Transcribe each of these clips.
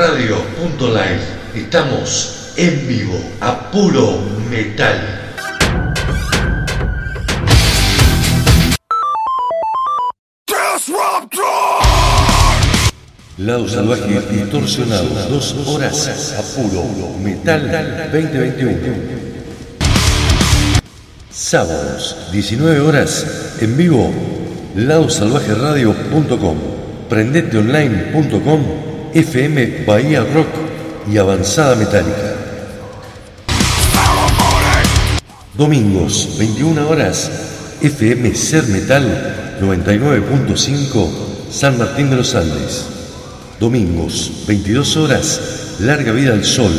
Radio.live. Estamos en vivo a puro metal. Lado Salvaje Distorsionado, dos horas a puro metal 2021. Sábados, 19 horas, en vivo, ladosalvajeradio.com, prendeteonline.com, FM Bahía Rock y Avanzada Metálica. Domingos, 21 horas, FM Ser Metal 99.5, San Martín de los Andes. Domingos, 22 horas, Larga Vida al Sol,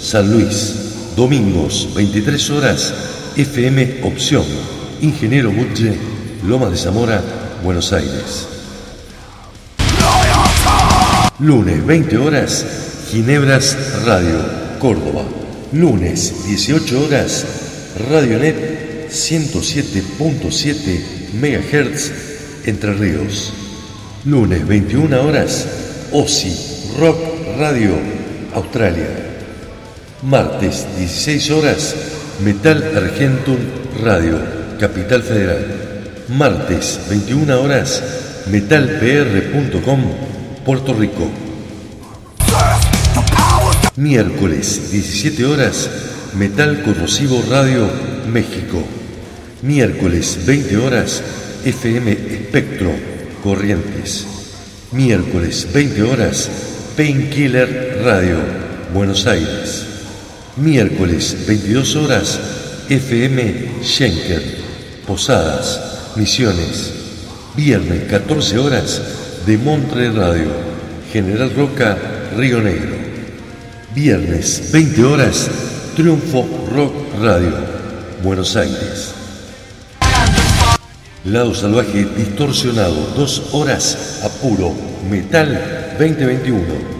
San Luis. Domingos, 23 horas, FM Opción, Ingeniero Butche, Loma de Zamora, Buenos Aires. Lunes, 20 horas, Ginebras Radio, Córdoba. Lunes, 18 horas, Radionet 107.7 MHz, Entre Ríos. Lunes, 21 horas, OSI Rock Radio, Australia. Martes, 16 horas, Metal Argentum Radio, Capital Federal. Martes, 21 horas, metalpr.com, Puerto Rico. Miércoles, 17 horas, Metal Corrosivo Radio, México. Miércoles, 20 horas, FM Espectro, Corrientes. Miércoles, 20 horas, Painkiller Radio, Buenos Aires. Miércoles, 22 horas, FM Schenker, Posadas, Misiones. Viernes, 14 horas, de Montre Radio, General Roca, Río Negro. Viernes, 20 horas, Triunfo Rock Radio, Buenos Aires. Lado Salvaje Distorsionado, dos horas a puro Metal 2021.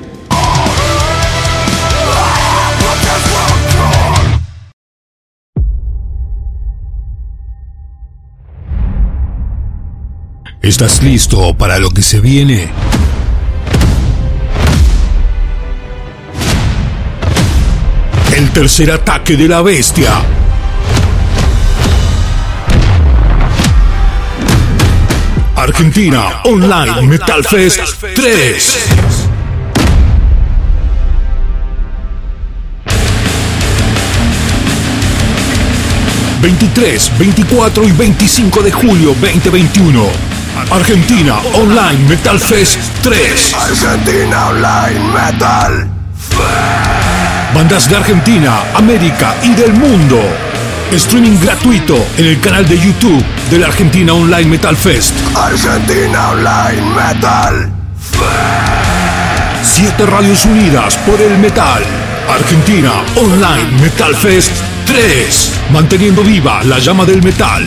¿Estás listo para lo que se viene? El tercer ataque de la bestia. Argentina Online Metal Fest 3. ...23, 24 y 25 de julio 2021... ...Argentina Online Metal Fest 3... Argentina Online Metal Bandas de Argentina, América y del mundo. Streaming gratuito en el canal de YouTube de la Argentina Online Metal Fest. Argentina Online Metal Siete radios unidas por el metal. Argentina Online Metal Fest 3. Manteniendo viva la llama del metal.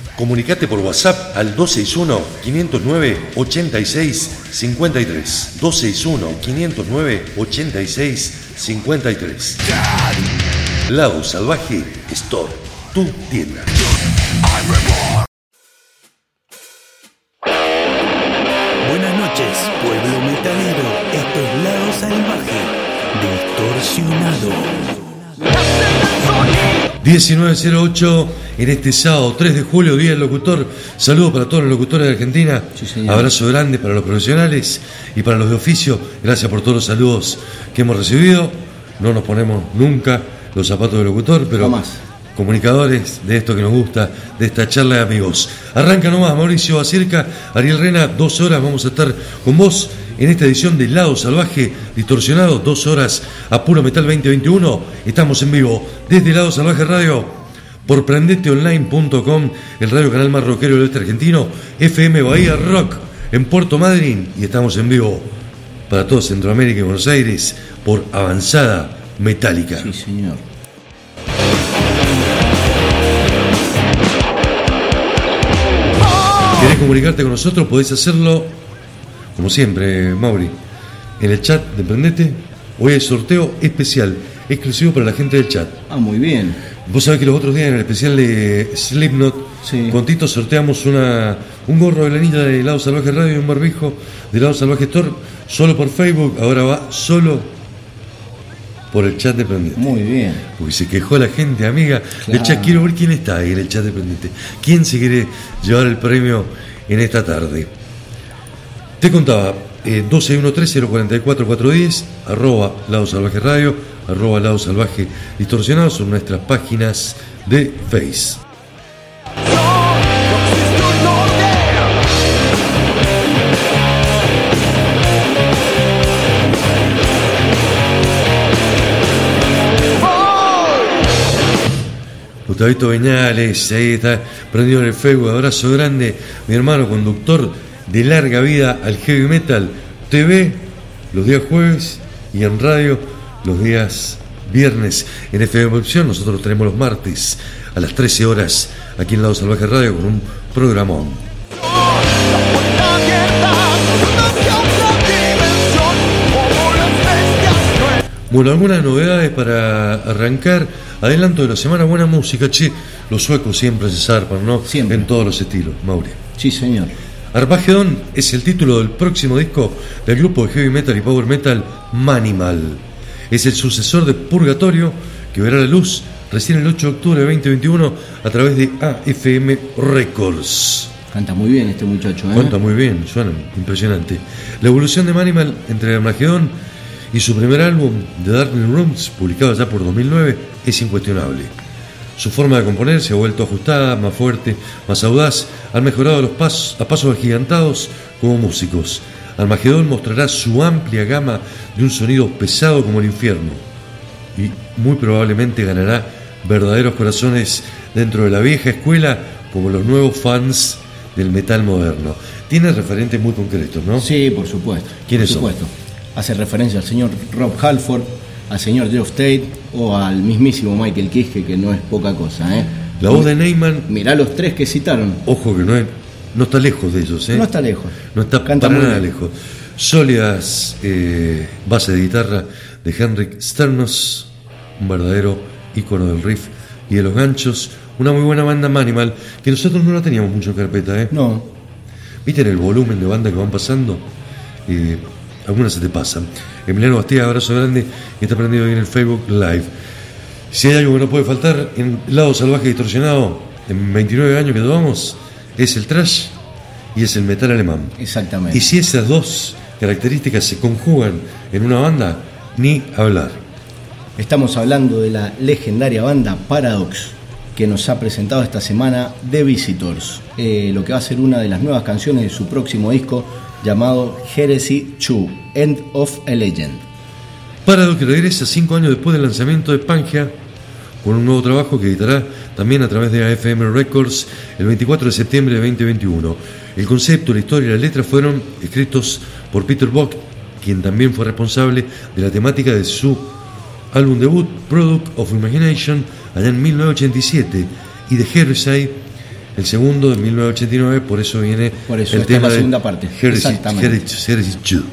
Comunicate por WhatsApp al 261-509-8653. 261-509-8653. Lado Salvaje Store, tu tienda. Buenas noches, pueblo metalero. Esto es Lado Salvaje, distorsionado. 1908 en este sábado 3 de julio, Día del Locutor. Saludos para todos los locutores de Argentina. Abrazo grande para los profesionales y para los de oficio. Gracias por todos los saludos que hemos recibido. No nos ponemos nunca los zapatos de locutor, pero comunicadores de esto que nos gusta, de esta charla de amigos. Arranca nomás Mauricio Acerca, Ariel Rena, dos horas vamos a estar con vos en esta edición de Lado Salvaje Distorsionado, dos horas a puro metal 2021. Estamos en vivo desde Lado Salvaje Radio por prendeteonline.com, el radio canal más rockero del este argentino, FM Bahía Rock en Puerto Madryn y estamos en vivo para todo Centroamérica y Buenos Aires por Avanzada Metálica. Sí, señor. ¿Querés comunicarte con nosotros? Podés hacerlo, como siempre, Mauri, en el chat de Prendete. Hoy hay sorteo especial, exclusivo para la gente del chat. Ah, muy bien. Vos sabés que los otros días en el especial de Slipknot, Sí. con Tito sorteamos una, un gorro de la niña de Lado Salvaje Radio y un barbijo de Lado Salvaje Store, solo por Facebook, ahora va solo por el chat de Prendete. Muy bien. Porque se quejó la gente, amiga. del Claro. chat, quiero ver quién está ahí en el chat de Prendete. ¿Quién se quiere llevar el premio en esta tarde? Te contaba, eh, 1213-044-410, arroba Lado Salvaje Radio, arroba Lado Salvaje Distorsionado, son nuestras páginas de Face. Gustavito Beñales, ahí está prendido en el Facebook, abrazo grande, mi hermano conductor de larga vida al heavy metal TV los días jueves y en radio los días viernes en FM Opción. Nosotros tenemos los martes a las 13 horas aquí en Lado Salvaje Radio con un programón. Bueno, algunas novedades para arrancar. Adelanto de la semana, buena música, che. Los suecos siempre se zarpan, ¿no? Siempre. En todos los estilos, Mauri. Sí, señor. Armageddon es el título del próximo disco del grupo de heavy metal y power metal Manimal. Es el sucesor de Purgatorio que verá la luz recién el 8 de octubre de 2021 a través de AFM Records. Canta muy bien este muchacho, ¿eh? Cuenta muy bien, suena impresionante. La evolución de Manimal entre Armageddon y su primer álbum, The Darkness Rooms, publicado ya por 2009, es incuestionable. Su forma de componer se ha vuelto ajustada, más fuerte, más audaz, han mejorado los pasos, a pasos agigantados como músicos. Armagedón mostrará su amplia gama de un sonido pesado como el infierno y muy probablemente ganará verdaderos corazones dentro de la vieja escuela como los nuevos fans del metal moderno. Tiene referentes muy concretos, ¿no? Sí, por supuesto. ¿Quiénes por son? Hace referencia al señor Rob Halford, al señor Jeff Tate o al mismísimo Michael Kiske, que no es poca cosa, ¿eh? La voz de Neyman, Mirá los tres que citaron. ojo que no, es- no está lejos de ellos, ¿eh? No está lejos. No está Canta para nada lejos. Sólidas eh, bases de guitarra de Henrik Sternos, un verdadero ícono del riff y de los ganchos. Una muy buena banda Manimal, que nosotros no la teníamos mucho en carpeta, ¿eh? No, ¿Viste en el volumen de banda que van pasando? Eh, algunas se te pasan. Emiliano Bastía, abrazo grande, está prendido ahí en el Facebook Live. Si hay algo que no puede faltar en Lado Salvaje Distorsionado, en 29 años que llevamos, es el trash y es el metal alemán. exactamente. Y si esas dos características se conjugan en una banda, ni hablar. Estamos hablando de la legendaria banda Paradox, que nos ha presentado esta semana The Visitors, eh, lo que va a ser una de las nuevas canciones de su próximo disco llamado Heresy 2, End of a Legend. Parado que regresa cinco años después del lanzamiento de Pangea con un nuevo trabajo que editará también a través de AFM Records el 24 de septiembre de 2021. El concepto, la historia y la letra fueron escritos por Peter Bock, quien también fue responsable de la temática de su álbum debut Product of Imagination allá en 1987 y de Heresy el segundo de 1989, por eso viene Por eso el tema la de segunda parte. Heresy- Heresy 2.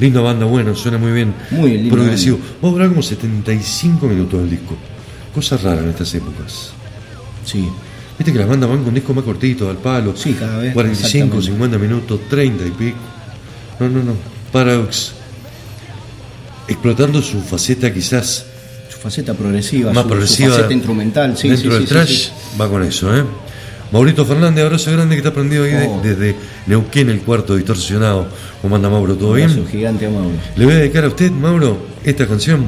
Linda banda, bueno, suena muy bien. Muy linda Progresivo. Va a durar como 75 minutos el disco. Cosa rara en estas épocas. Sí, Viste que las bandas van con discos más cortitos, al palo. Sí, cada vez, 45, exactamente. 50 minutos, 30 y pico. No, no, no. Paradox. Explotando su faceta quizás su faceta progresiva, más su, progresiva. su faceta instrumental, sí, dentro sí, del sí, trash, sí. va con eso, ¿eh? Maurito Fernández, abrazo grande que está prendido ahí de- Oh. desde Neuquén, el cuarto distorsionado. ¿Cómo anda Mauro? ¿Todo bien? Abrazo gigante a Mauro. Le voy a dedicar a usted, Mauro, esta canción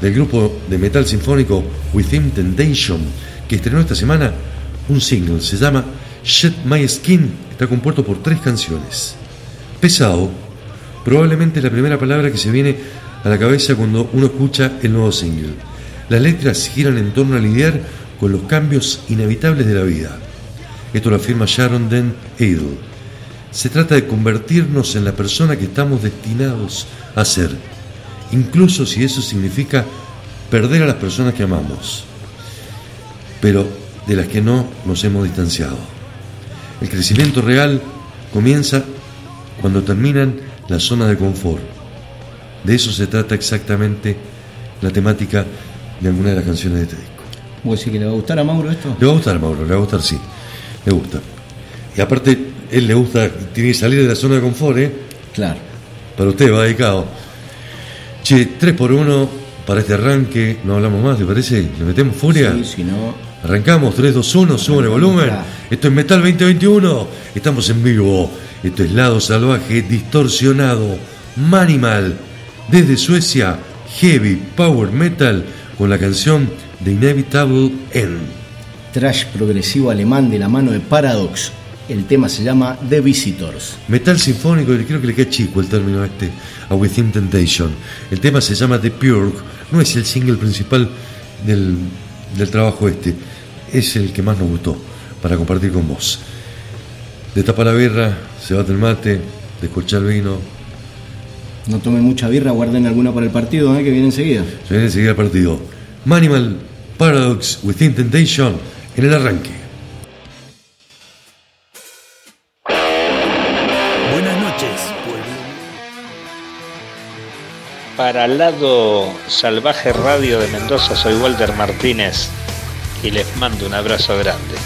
del grupo de metal sinfónico Within Temptation, que estrenó esta semana un single. Se llama Shed My Skin. Está compuesto por tres canciones. Pesado, probablemente la primera palabra que se viene a la cabeza cuando uno escucha el nuevo single. Las letras giran en torno a lidiar con los cambios inevitables de la vida. Esto lo afirma Sharon Den Adel. Se trata de convertirnos en la persona que estamos destinados a ser incluso si eso significa perder a las personas que amamos, pero de las que no nos hemos distanciado. El crecimiento real comienza cuando terminan la zona de confort. De eso se trata exactamente la temática de alguna de las canciones de este disco. ¿Vos decís que le va a gustar a Mauro esto? Le va a gustar a Mauro, le va a gustar, sí. Le gusta. Y aparte, él le gusta, tiene que salir de la zona de confort, ¿eh? Claro. Para usted va dedicado. Che, 3 por 1 para este arranque, no hablamos más, ¿te parece? ¿Le metemos furia? Sí, si no. Arrancamos, 3, 2, 1, suban el volumen. claro. Esto es Metal 2021, estamos en vivo. Esto es Lado Salvaje, distorsionado, Manimal, desde Suecia, Heavy Power Metal, con la canción The Inevitable End. Trash progresivo alemán de la mano de Paradox. El tema se llama The Visitors. Metal sinfónico, y creo que le queda chico el término este a Within Temptation. El tema se llama The Purge, no es el single principal del, del trabajo este, es el que más nos gustó para compartir con vos. De tapa la birra, se bate el mate, descorcha el vino, No tomen mucha birra, guarden alguna para el partido, ¿eh? que viene enseguida. se viene enseguida el partido. Manimal Paradox Within Temptation en el arranque. Buenas noches, pueblo. Para Lado Salvaje Radio de Mendoza soy Walter Martínez y les mando un abrazo grande.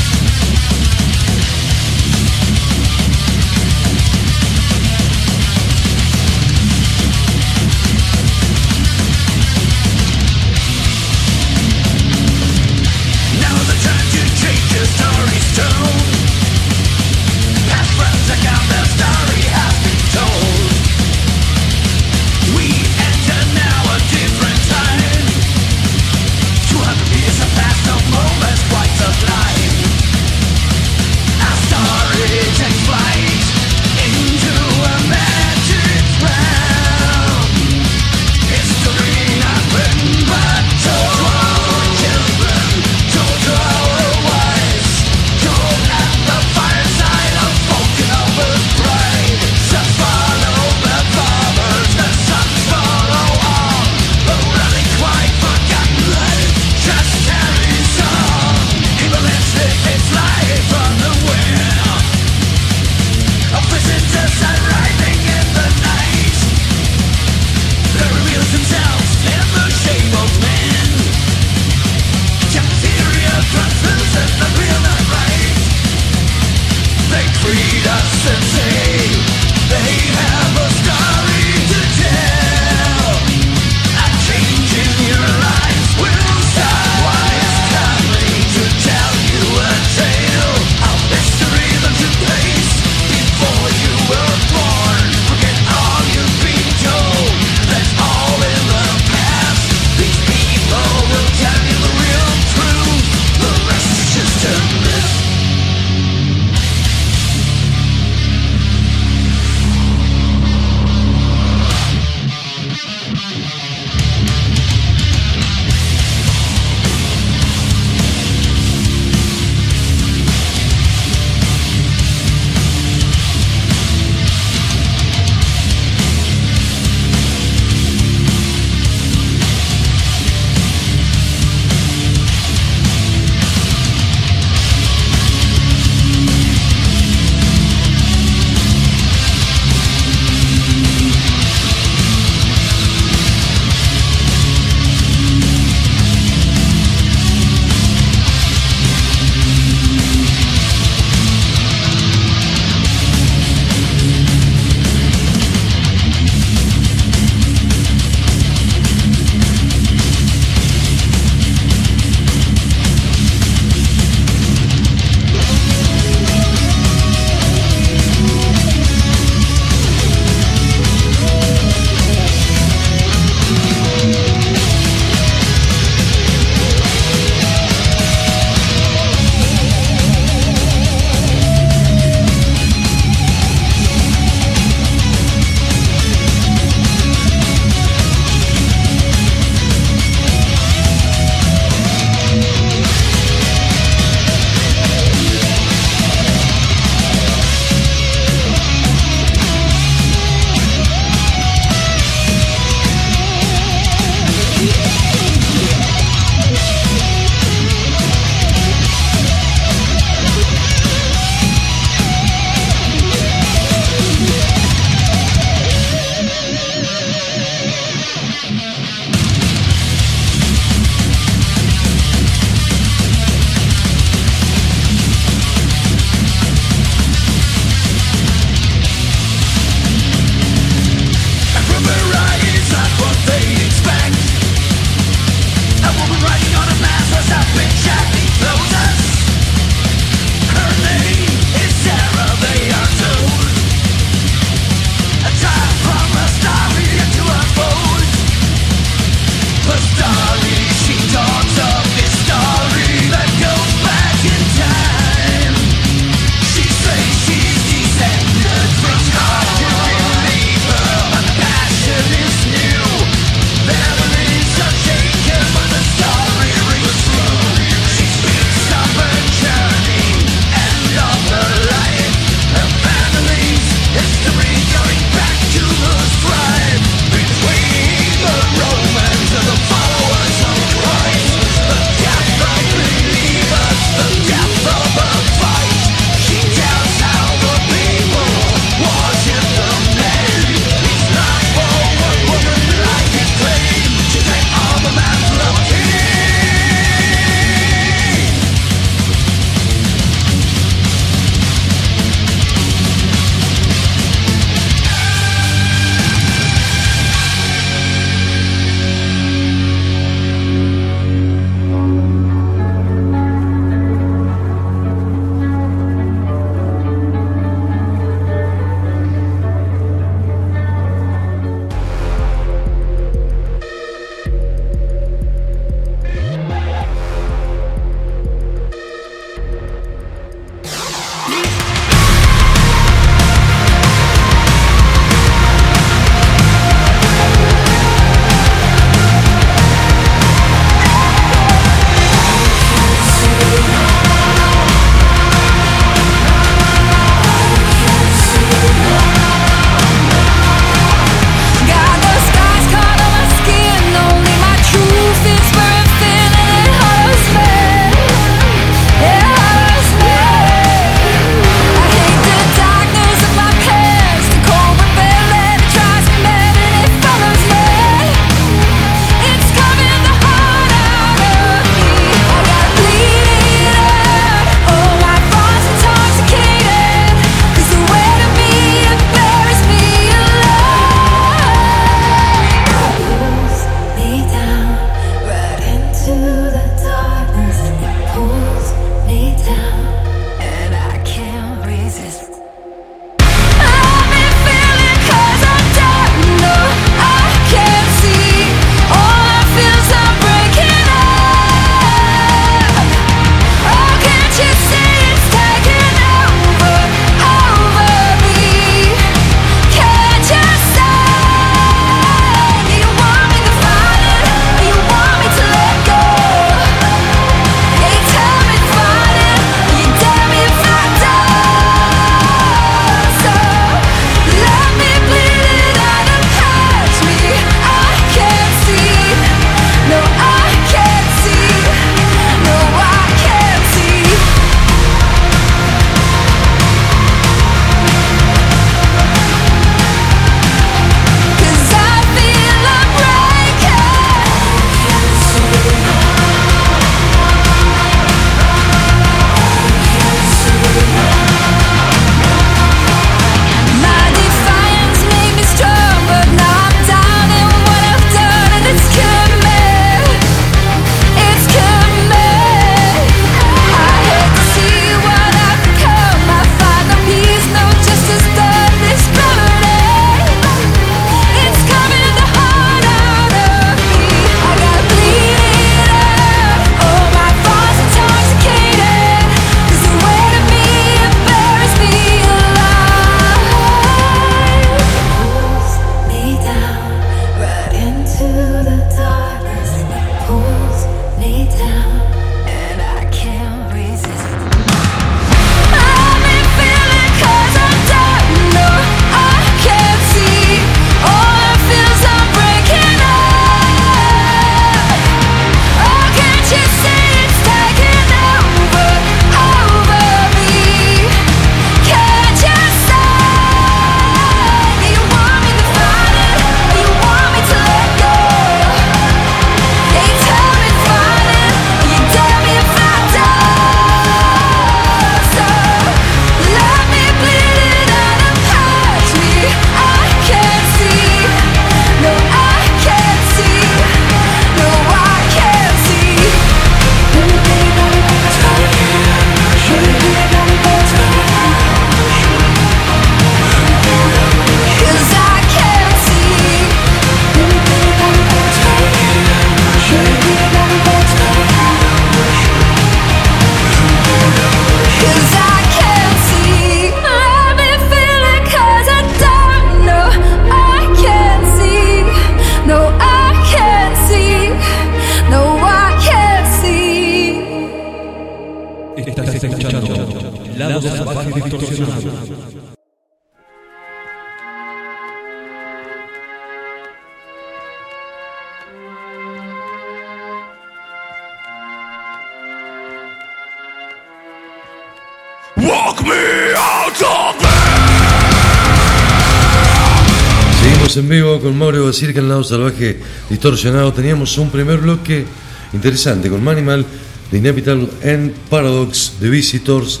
Seguimos en vivo con Mauro Basirca en lado salvaje distorsionado. Teníamos un primer bloque interesante con Manimal, The Inevitable End, Paradox, The Visitors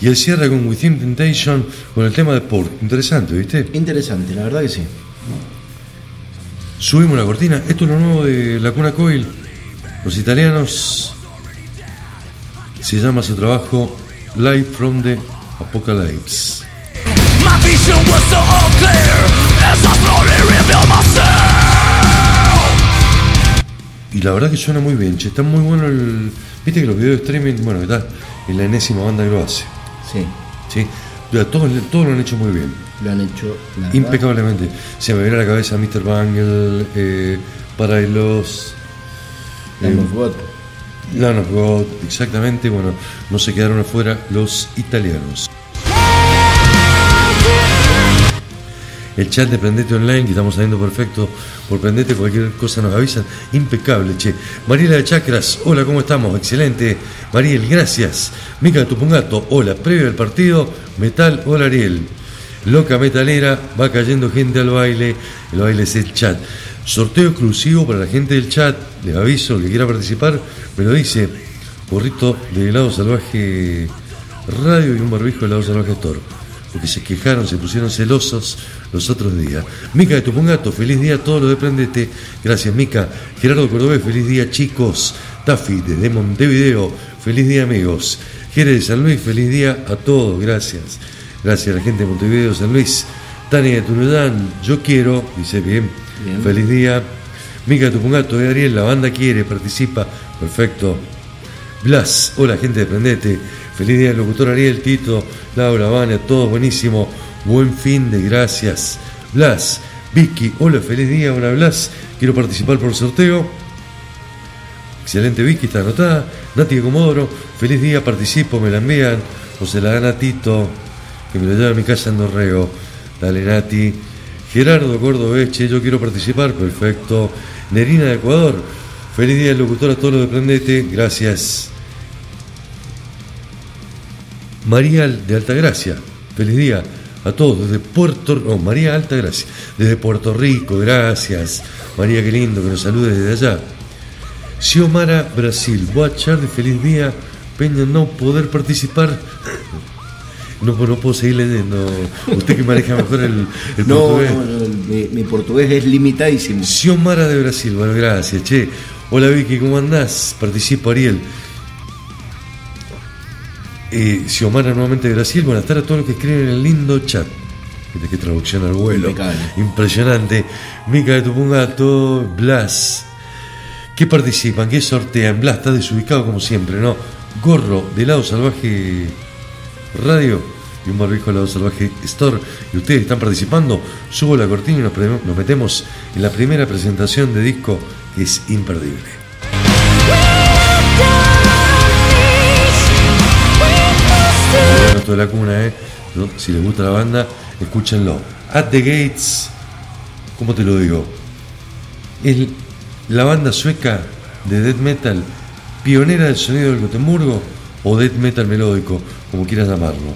y el cierre con Within Temptation con el tema de Port. Interesante, ¿viste? Interesante, la verdad que sí. Subimos la cortina. Esto es lo nuevo de La Cuna Coil. Los italianos. Se llama su trabajo Live from the Apocalypse. My vision was so unclear as I slowly revealed myself. Y la verdad que suena muy bien, che, está muy bueno el. Viste que los videos de streaming, bueno, está en la enésima banda que lo hace. Sí, ¿sí? Todos, todos lo han hecho muy bien, lo han hecho la verdad, impecablemente. Se me viene a la cabeza Mr. Bangle, eh, Parailos, Lamb of God. Land of exactamente. Bueno, no se quedaron afuera los italianos. El chat de Prendete Online, que estamos saliendo perfecto por Prendete, cualquier cosa nos avisan. Impecable, che. Mariela de Chacras, hola, ¿cómo estamos? Excelente. Mariel, gracias. Mica de Tupungato, hola. Previo al partido, Metal, hola Ariel. Loca metalera, va cayendo gente al baile. El baile es el chat. Sorteo exclusivo para la gente del chat. Les aviso, el que quiera participar, me lo dice. Gorrito de helado salvaje radio y un barbijo de helado salvaje Store porque se quejaron, se pusieron celosos los otros días. Mica de Tupungato, feliz día a todos los de Prendete. Gracias, Mica. Gerardo Cordobés, feliz día, chicos. Tafi, desde Montevideo, feliz día, amigos. Jerez de San Luis, feliz día a todos. Gracias. Gracias a la gente de Montevideo, San Luis. Tania de Tunudán, yo quiero, dice bien, Bien. feliz día. Mica de Tupungato, de Ariel, la banda quiere, participa, perfecto. Blas, hola gente de Prendete, feliz día locutor Ariel, Tito, Laura, Vania, todo buenísimo, buen fin de gracias. Blas, Vicky, hola, feliz día, hola Blas, quiero participar por el sorteo. Excelente Vicky, está anotada. Nati de Comodoro, feliz día, participo, me la envían, o se la gana Tito, que me lo lleva a mi casa en Dorrego. Dale Nati. Gerardo Cordobeche, yo quiero participar, perfecto. Nerina de Ecuador, feliz día locutor a todos los de Prendete, gracias. María de Altagracia, feliz día a todos desde Puerto no, María Altagracia, desde Puerto Rico, gracias. María, qué lindo que nos salude desde allá. Xiomara, Brasil, Boa feliz día. Peña, no poder participar. No, no puedo seguir leyendo. Usted que maneja mejor el, el No, portugués. no, no, mi, mi portugués es limitadísimo. Xiomara de Brasil, bueno, gracias, che. Hola Vicky, ¿cómo andás? Participo Ariel. Eh, Xiomara nuevamente de Brasil, buenas tardes a todos los que escriben en el lindo chat. Qué traducción al vuelo. Impecable. Impresionante. Mica de Tupungato, Blas. ¿Qué participan? ¿Qué sortean? Blas está desubicado como siempre, ¿no? Gorro de lado salvaje radio y un barbijo de lado salvaje store. Y ustedes están participando. Subo la cortina y nos, metemos en la primera presentación de disco es imperdible. De la cuna, ¿eh? ¿No? Si les gusta la banda, escúchenlo. At the Gates, ¿cómo te lo digo? Es la banda sueca de death metal pionera del sonido del Gotemburgo o death metal melódico, como quieras llamarlo.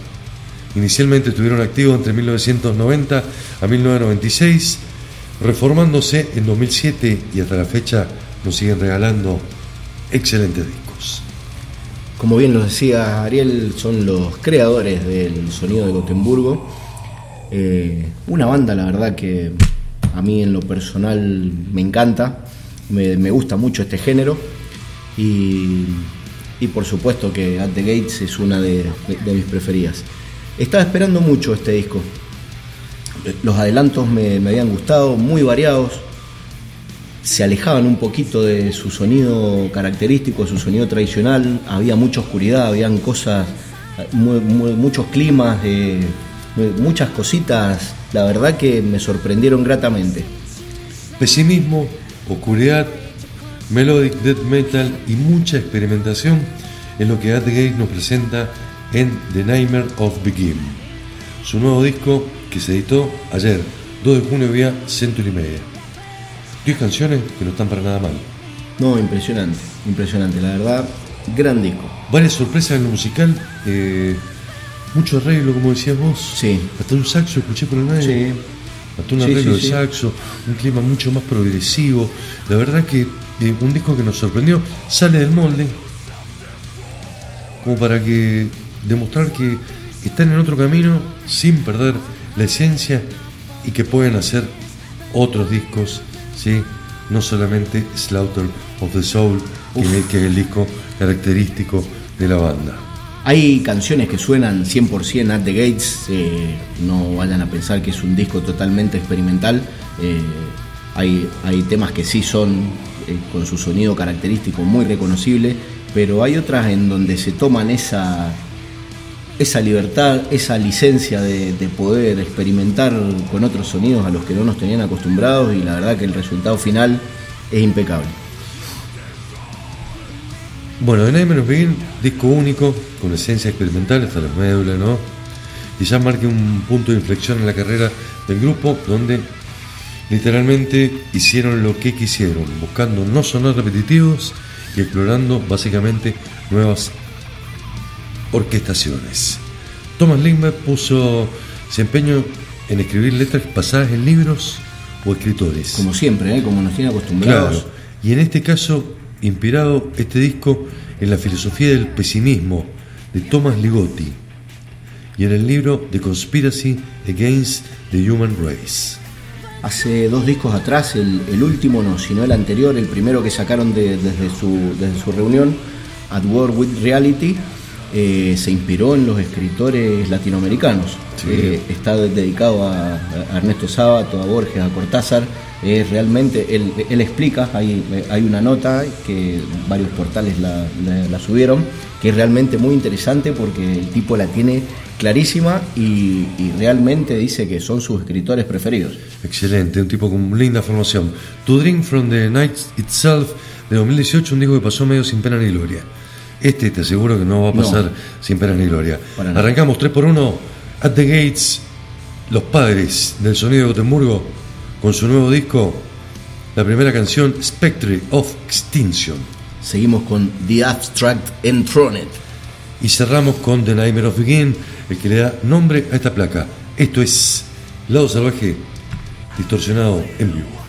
Inicialmente estuvieron activos entre 1990 a 1996, reformándose en 2007 y hasta la fecha nos siguen regalando excelentes discos. Como bien nos decía Ariel, son los creadores del sonido de Gotemburgo. Eh, una banda, la verdad, que a mí en lo personal me encanta. Me, gusta mucho este género. Y, por supuesto que At the Gates es una de- de mis preferidas. Estaba esperando mucho este disco. Los adelantos me, me habían gustado, muy variados se alejaban un poquito de su sonido característico, su sonido tradicional, había mucha oscuridad, habían cosas, mu- mu- muchos climas, eh, muchas cositas, la verdad que me sorprendieron gratamente. Pesimismo, oscuridad, melodic death metal y mucha experimentación es lo que At Gate nos presenta en The Nightmare of Begin. Su nuevo disco que se editó ayer, 2 de junio vía Century Media. 10 canciones que no están para nada mal. No, impresionante, impresionante, la verdad, gran disco. Varias sorpresas en lo musical, eh, mucho arreglo, como decías vos. Sí. Hasta un saxo escuché por el medio. Sí. Hasta un arreglo sí, de saxo, un clima mucho más progresivo. La verdad que eh, un disco que nos sorprendió, sale del molde, como para que demostrar que están en otro camino sin perder la esencia y que pueden hacer otros discos, ¿sí? no solamente Slaughter of the Soul, que, que es el disco característico de la banda. Hay canciones que suenan 100% at the gates, eh, no vayan a pensar que es un disco totalmente experimental. eh, hay, hay temas que sí son eh, con su sonido característico muy reconocible, pero hay otras en donde se toman esa, esa libertad, esa licencia de, de poder experimentar con otros sonidos a los que no nos tenían acostumbrados y la verdad que el resultado final es impecable. Bueno, Nightmare of Begin, disco único, con esencia experimental hasta las médulas, ¿no? Y ya marca un punto de inflexión en la carrera del grupo, donde literalmente hicieron lo que quisieron, buscando no sonar repetitivos y explorando básicamente nuevas orquestaciones. Thomas Lindbergh puso su empeño en escribir letras basadas en libros o escritores. Como siempre, ¿eh? como nos tienen acostumbrados. Claro. Y en este caso, inspirado este disco en la filosofía del pesimismo de Thomas Ligotti y en el libro The Conspiracy Against the Human Race. Hace dos discos atrás, el, el último no, sino el anterior, el primero que sacaron de- desde, su, desde su reunión, At War with Reality, eh, se inspiró en los escritores latinoamericanos. Sí. Eh, está dedicado a, a Ernesto Sábato, a Borges, a Cortázar. Es realmente, él, él explica, hay, hay una nota que varios portales la, la- la subieron, que es realmente muy interesante porque el tipo la tiene clarísima y, y realmente dice que son sus escritores preferidos. Excelente, un tipo con linda formación. To Drink from the Night Itself de 2018, un disco que pasó medio sin pena ni gloria. Este te aseguro que no va a No. pasar sin pena ni gloria. Arrancamos 3 por 1 At the Gates, los padres del sonido de Gotemburgo, con su nuevo disco, la primera canción, Spectre of Extinction. Seguimos con The Abstract Enthroned. Y cerramos con The Nightmare of Begin, el que le da nombre a esta placa. Esto es Lado Salvaje, distorsionado en vivo.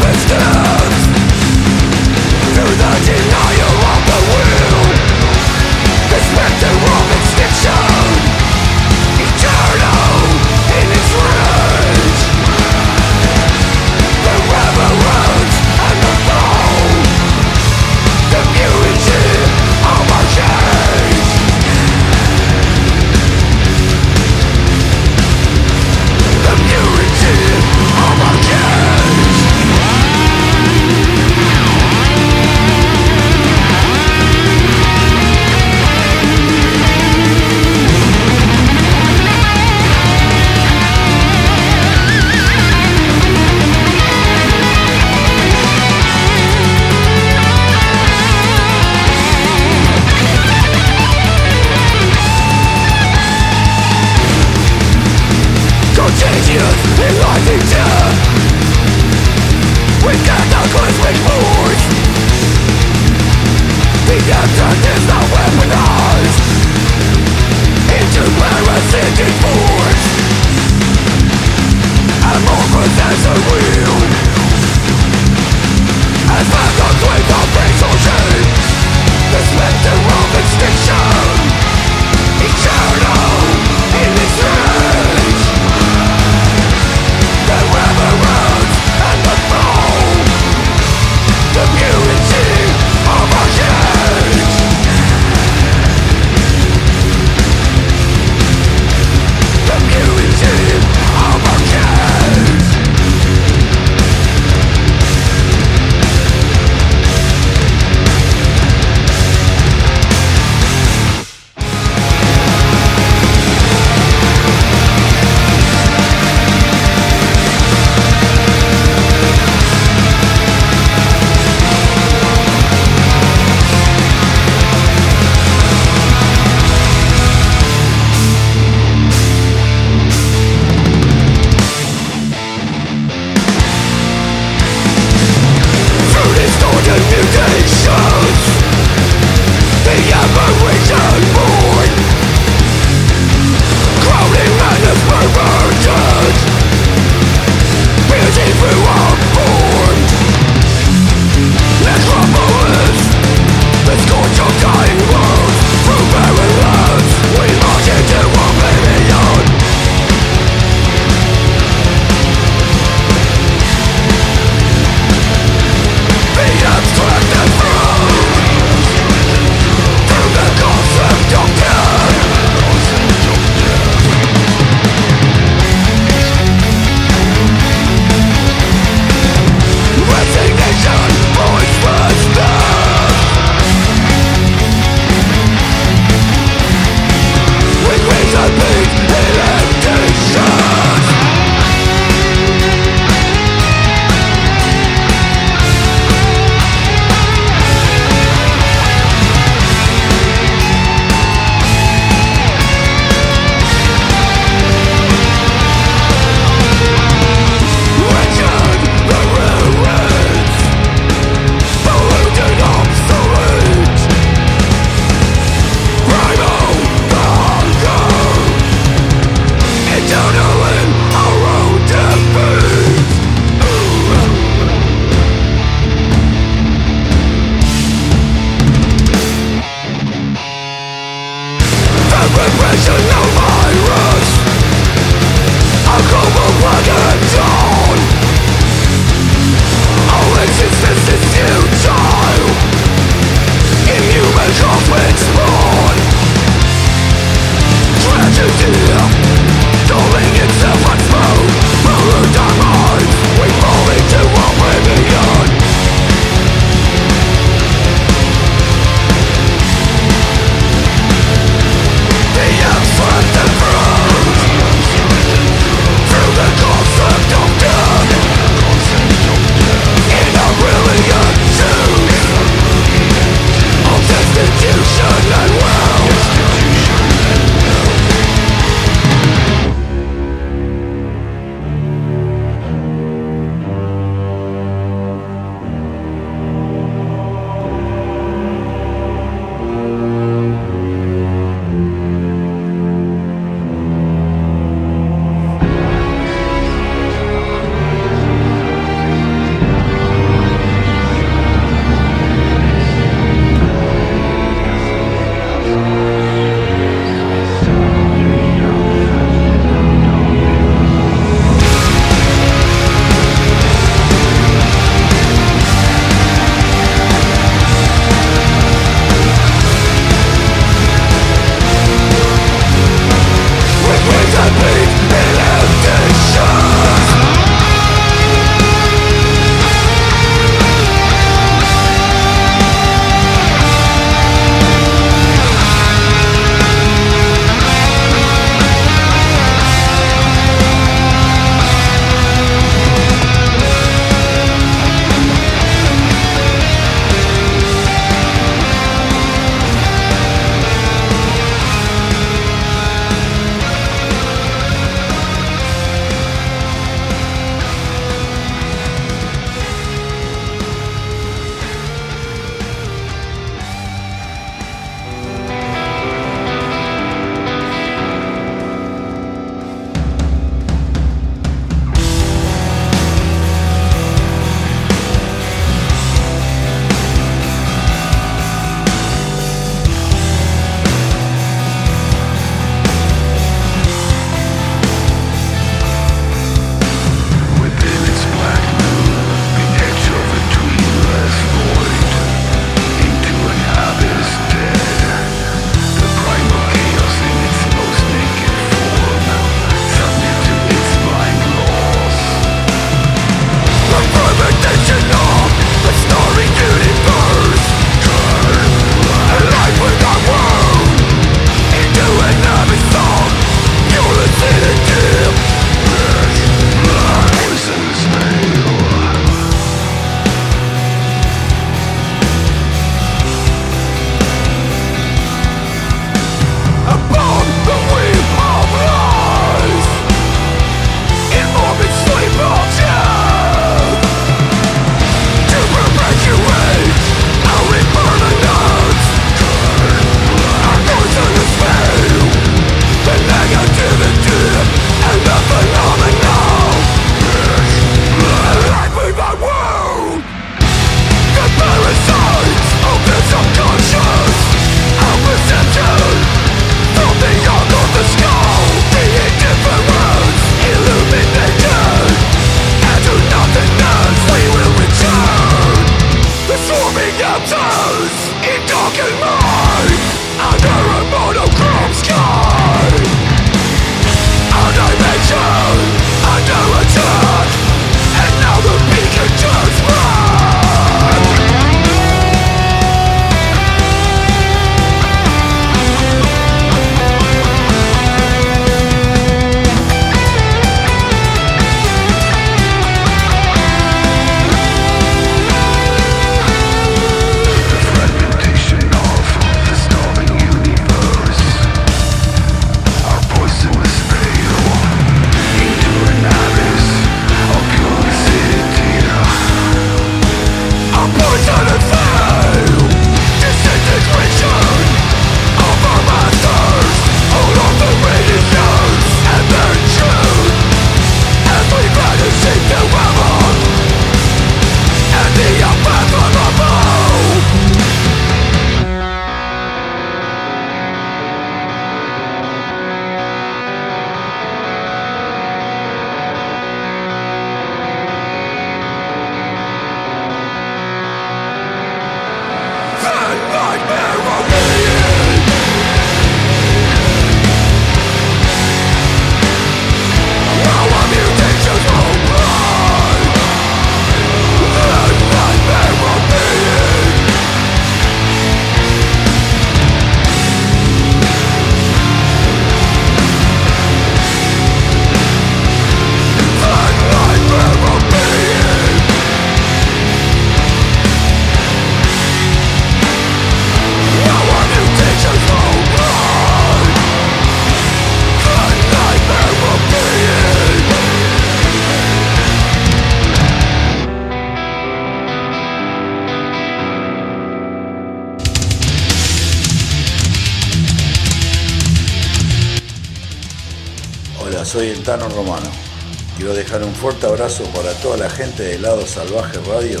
Salvaje Radio.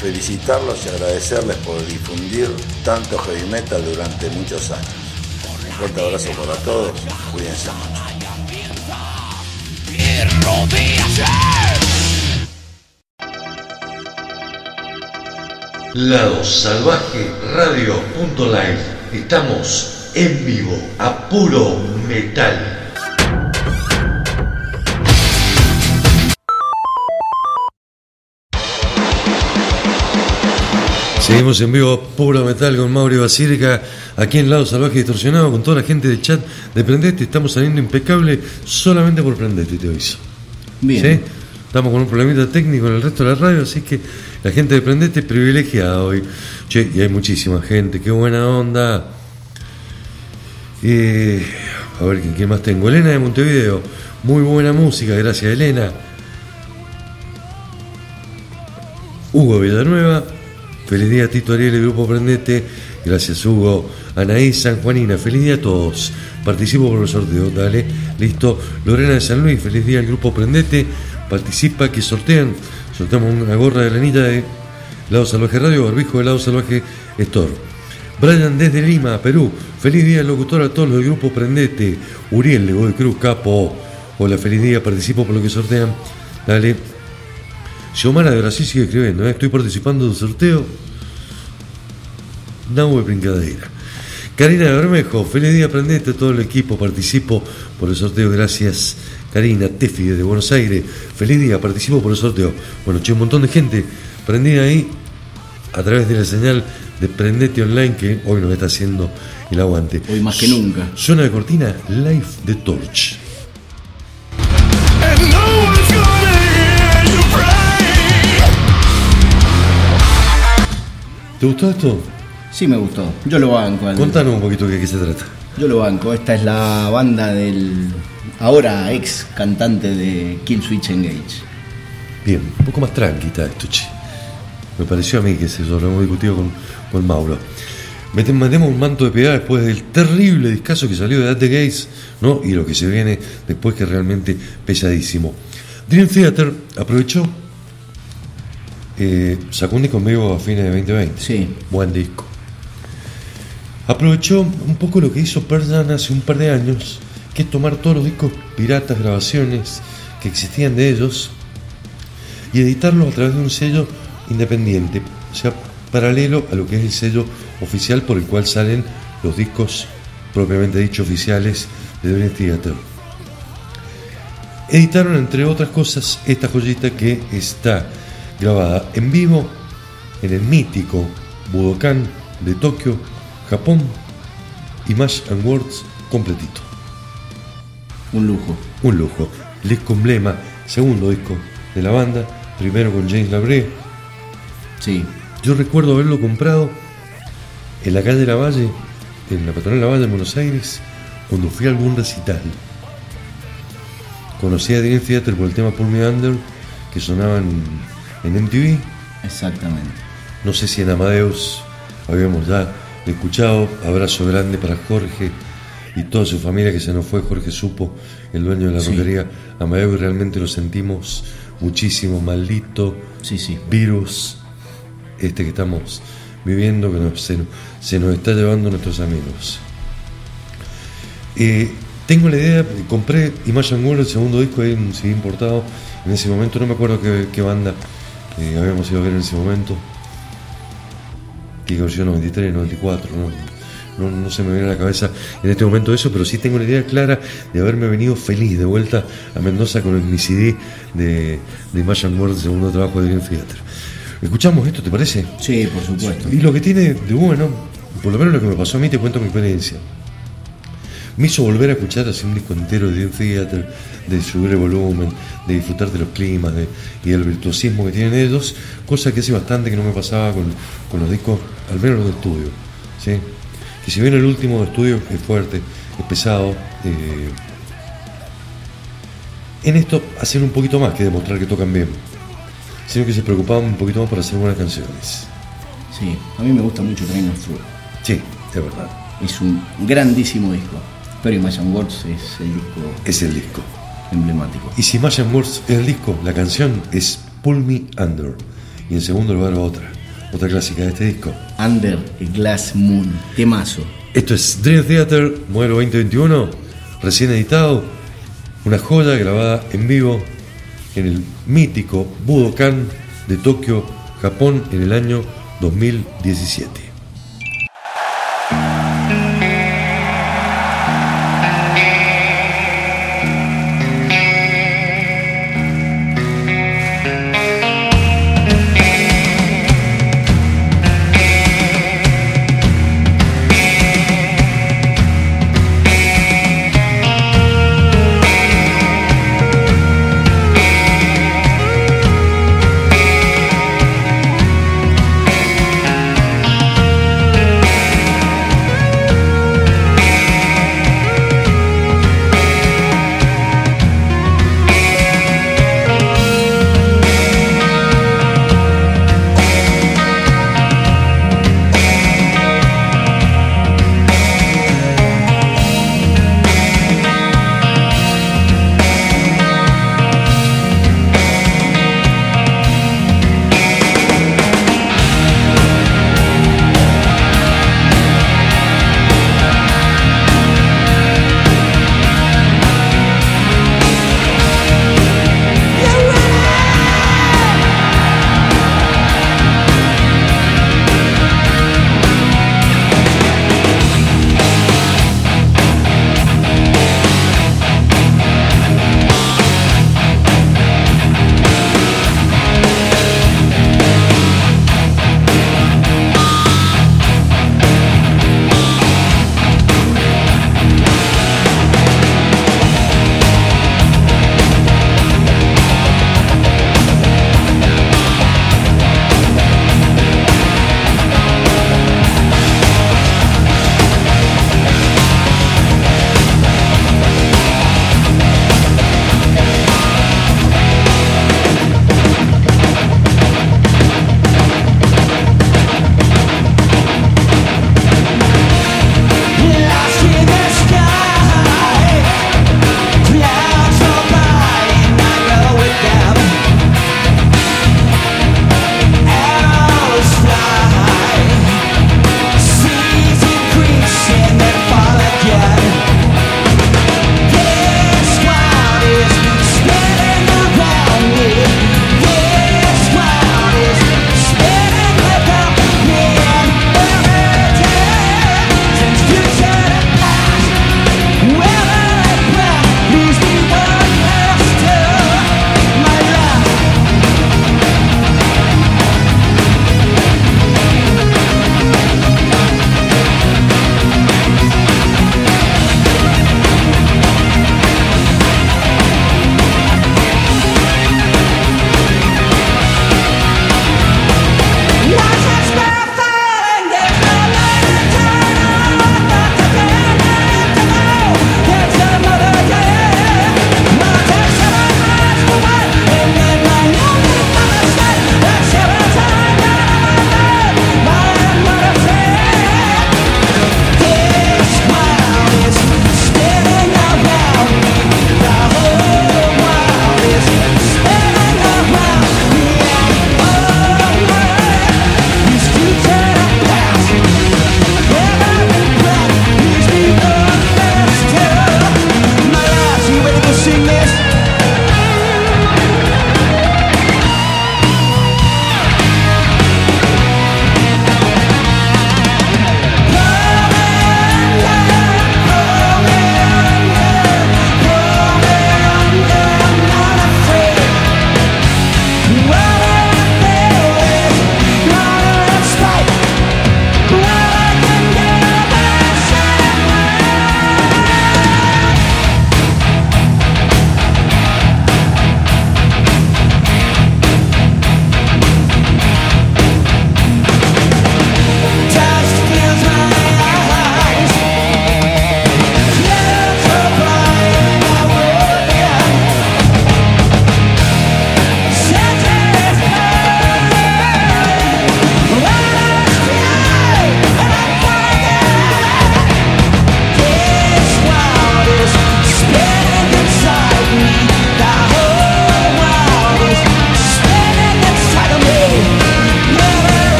Felicitarlos y agradecerles por difundir tanto heavy metal durante muchos años. Un fuerte abrazo para todos. Cuídense mucho. Lado Salvaje Radio.live. Estamos en vivo a puro metal. Seguimos en vivo puro metal con Mauro Basílica, aquí en Lado Salvaje Distorsionado, con toda la gente del chat de Prendete. Estamos saliendo impecable solamente por Prendete, te aviso. Bien. ¿Sí? Estamos con un problemita técnico en el resto de la radio, así que la gente de Prendete es privilegiada hoy. Che, y hay muchísima gente, qué buena onda. Eh, a ver, ¿quién más tengo? Elena de Montevideo, muy buena música, gracias Elena. Hugo Villanueva, feliz día Tito Ariel y Grupo Prendete, gracias Hugo, Anaí San Juanina, feliz día a todos, participo por el sorteo, dale, listo, Lorena de San Luis, feliz día al Grupo Prendete, participa que sortean, sorteamos una gorra de lanita de Lado Salvaje Radio, barbijo de Lado Salvaje Store. Brian desde Lima, Perú, feliz día locutor a todos los del Grupo Prendete, Uriel de Godoy Cruz, Capo, hola, feliz día, participo por lo que sortean, dale, Xiomara de Brasil sigue escribiendo, ¿eh? estoy participando del sorteo. No de brincadera. Karina de Bermejo, feliz día, aprendete todo el equipo, participo por el sorteo, gracias. Karina, Tefi de Buenos Aires, feliz día, participo por el sorteo. Bueno, che, un montón de gente prendida ahí a través de la señal de Prendete Online que hoy nos está haciendo el aguante. Hoy más que nunca. Suena de cortina Life de Torch. ¿Te gustó esto? Sí me gustó. Yo lo banco. al- Contanos un poquito de qué se trata. Yo lo banco. Esta es la banda del ahora ex cantante de Kill Switch Engage. Bien, un poco más tranquila esto, che. Me pareció a mí que se lo hemos discutido con, con Mauro. Mete- Metemos un manto de piedad después del terrible discazo que salió de At the Gates, ¿no? Y lo que se viene después que realmente pesadísimo. Dream Theater aprovechó, eh, sacó un disco en vivo a fines de 2020. Sí. Buen disco. Aprovechó un poco lo que hizo Pearl hace un par de años, que es tomar todos los discos piratas, grabaciones que existían de ellos y editarlos a través de un sello independiente. O sea, paralelo a lo que es el sello oficial por el cual salen los discos propiamente dicho oficiales de Dream Theater. Editaron entre otras cosas esta joyita que está grabada en vivo en el mítico Budokan de Tokio, Japón, Image and Words completito. Un lujo. Un lujo. El disco emblema, segundo disco de la banda, primero con James Labré. Sí. Yo recuerdo haberlo comprado en la calle La Valle, en la patronal La Valle en Buenos Aires, cuando fui a algún recital. Conocí a Dream Theater por el tema Pull Me Under, que sonaba en, MTV. Exactamente. No sé si en Amadeus habíamos ya escuchado. Abrazo grande para Jorge y toda su familia que se nos fue. Jorge Supo, el dueño de la Sí. roquería Amadeus, y realmente lo sentimos muchísimo. Maldito Sí, sí. virus este que estamos viviendo que nos- se, se nos está llevando nuestros amigos. Eh, tengo la idea, compré Imagine World, el segundo disco, ahí un CD importado. En ese momento no me acuerdo qué, qué banda eh, habíamos ido a ver en ese momento. Que versión 93, 94, no, no, no se me viene a la cabeza en este momento eso, pero sí tengo la idea clara de haberme venido feliz de vuelta a Mendoza con el, mi CD de, de Imagine World, segundo trabajo de Dream Theater. Escuchamos esto, ¿te parece? Sí, por supuesto. Y lo que tiene de bueno, por lo menos lo que me pasó a mí, te cuento mi experiencia. Me hizo volver a escuchar así un disco entero de Theater, de subir el volumen, de disfrutar de los climas de, y del virtuosismo que tienen ellos, cosa que hace bastante que no me pasaba con, con los discos, al menos los de estudio. ¿sí? Que si bien el último de estudio es fuerte, es pesado, eh, en esto hacen un poquito más que demostrar que tocan bien, sino que se preocupaban un poquito más por hacer buenas canciones. Sí, a mí me gusta mucho of Through. Sí, es verdad. Es un grandísimo disco. Pero Imagine Words es el disco Es el disco. emblemático. Y si Imagine Words es el disco, la canción es Pull Me Under. Y en segundo lugar otra, otra clásica de este disco. Under a Glass Moon. Temazo. Esto es Dream Theater, modelo 2021, recién editado. Una joya grabada en vivo en el mítico Budokan de Tokio, Japón, en el año 2017.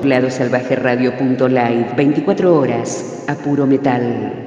Escuchando ladosalvajeradio.live 24 horas a puro metal.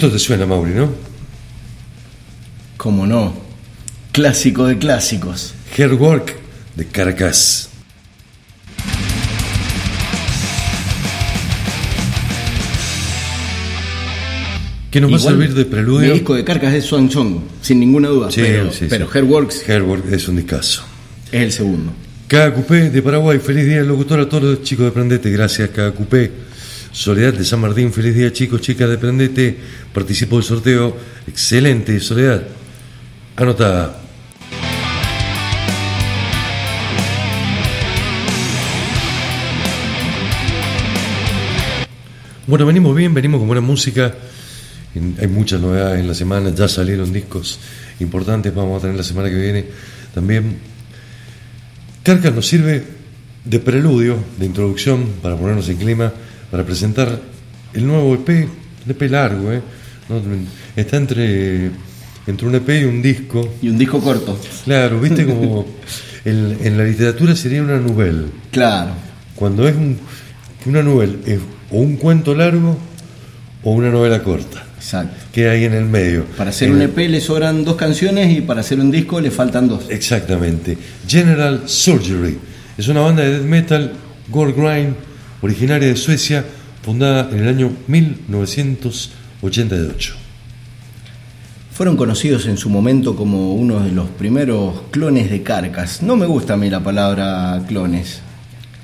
Esto te suena, Mauri, ¿no? Como no. Clásico de clásicos. Hair Work de Caracas. ¿Qué nos va a servir de preludio? Mi disco de carcas es Swan Song, sin ninguna duda. Sí, pero sí, pero sí. Hairworks Hairwork es un discazo. es el segundo. KQP de Paraguay, feliz día locutor a todos los chicos de Prendete, gracias KQP. Soledad de San Martín, feliz día chicos, chicas de Prendete, participo del sorteo, excelente Soledad, anotada. Bueno, venimos bien, venimos con buena música, hay muchas novedades en la semana, ya salieron discos importantes, vamos a tener la semana que viene también. Carcas nos sirve de preludio, de introducción, para ponernos en clima, para presentar el nuevo EP, un EP largo, ¿eh? ¿No? Está entre, entre un EP y un disco. Y un disco corto. Claro, viste como en, en la literatura sería una novela. Claro. Cuando es un, una novela, es o un cuento largo o una novela corta. Exacto. Que hay en el medio. Para hacer En un el- EP le sobran dos canciones y para hacer un disco le faltan dos. Exactamente. General Surgery es una banda de death metal, gore grind, originaria de Suecia, fundada en el año 1988. Fueron conocidos en su momento como uno de los primeros clones de Carcas. No me gusta a mí la palabra clones.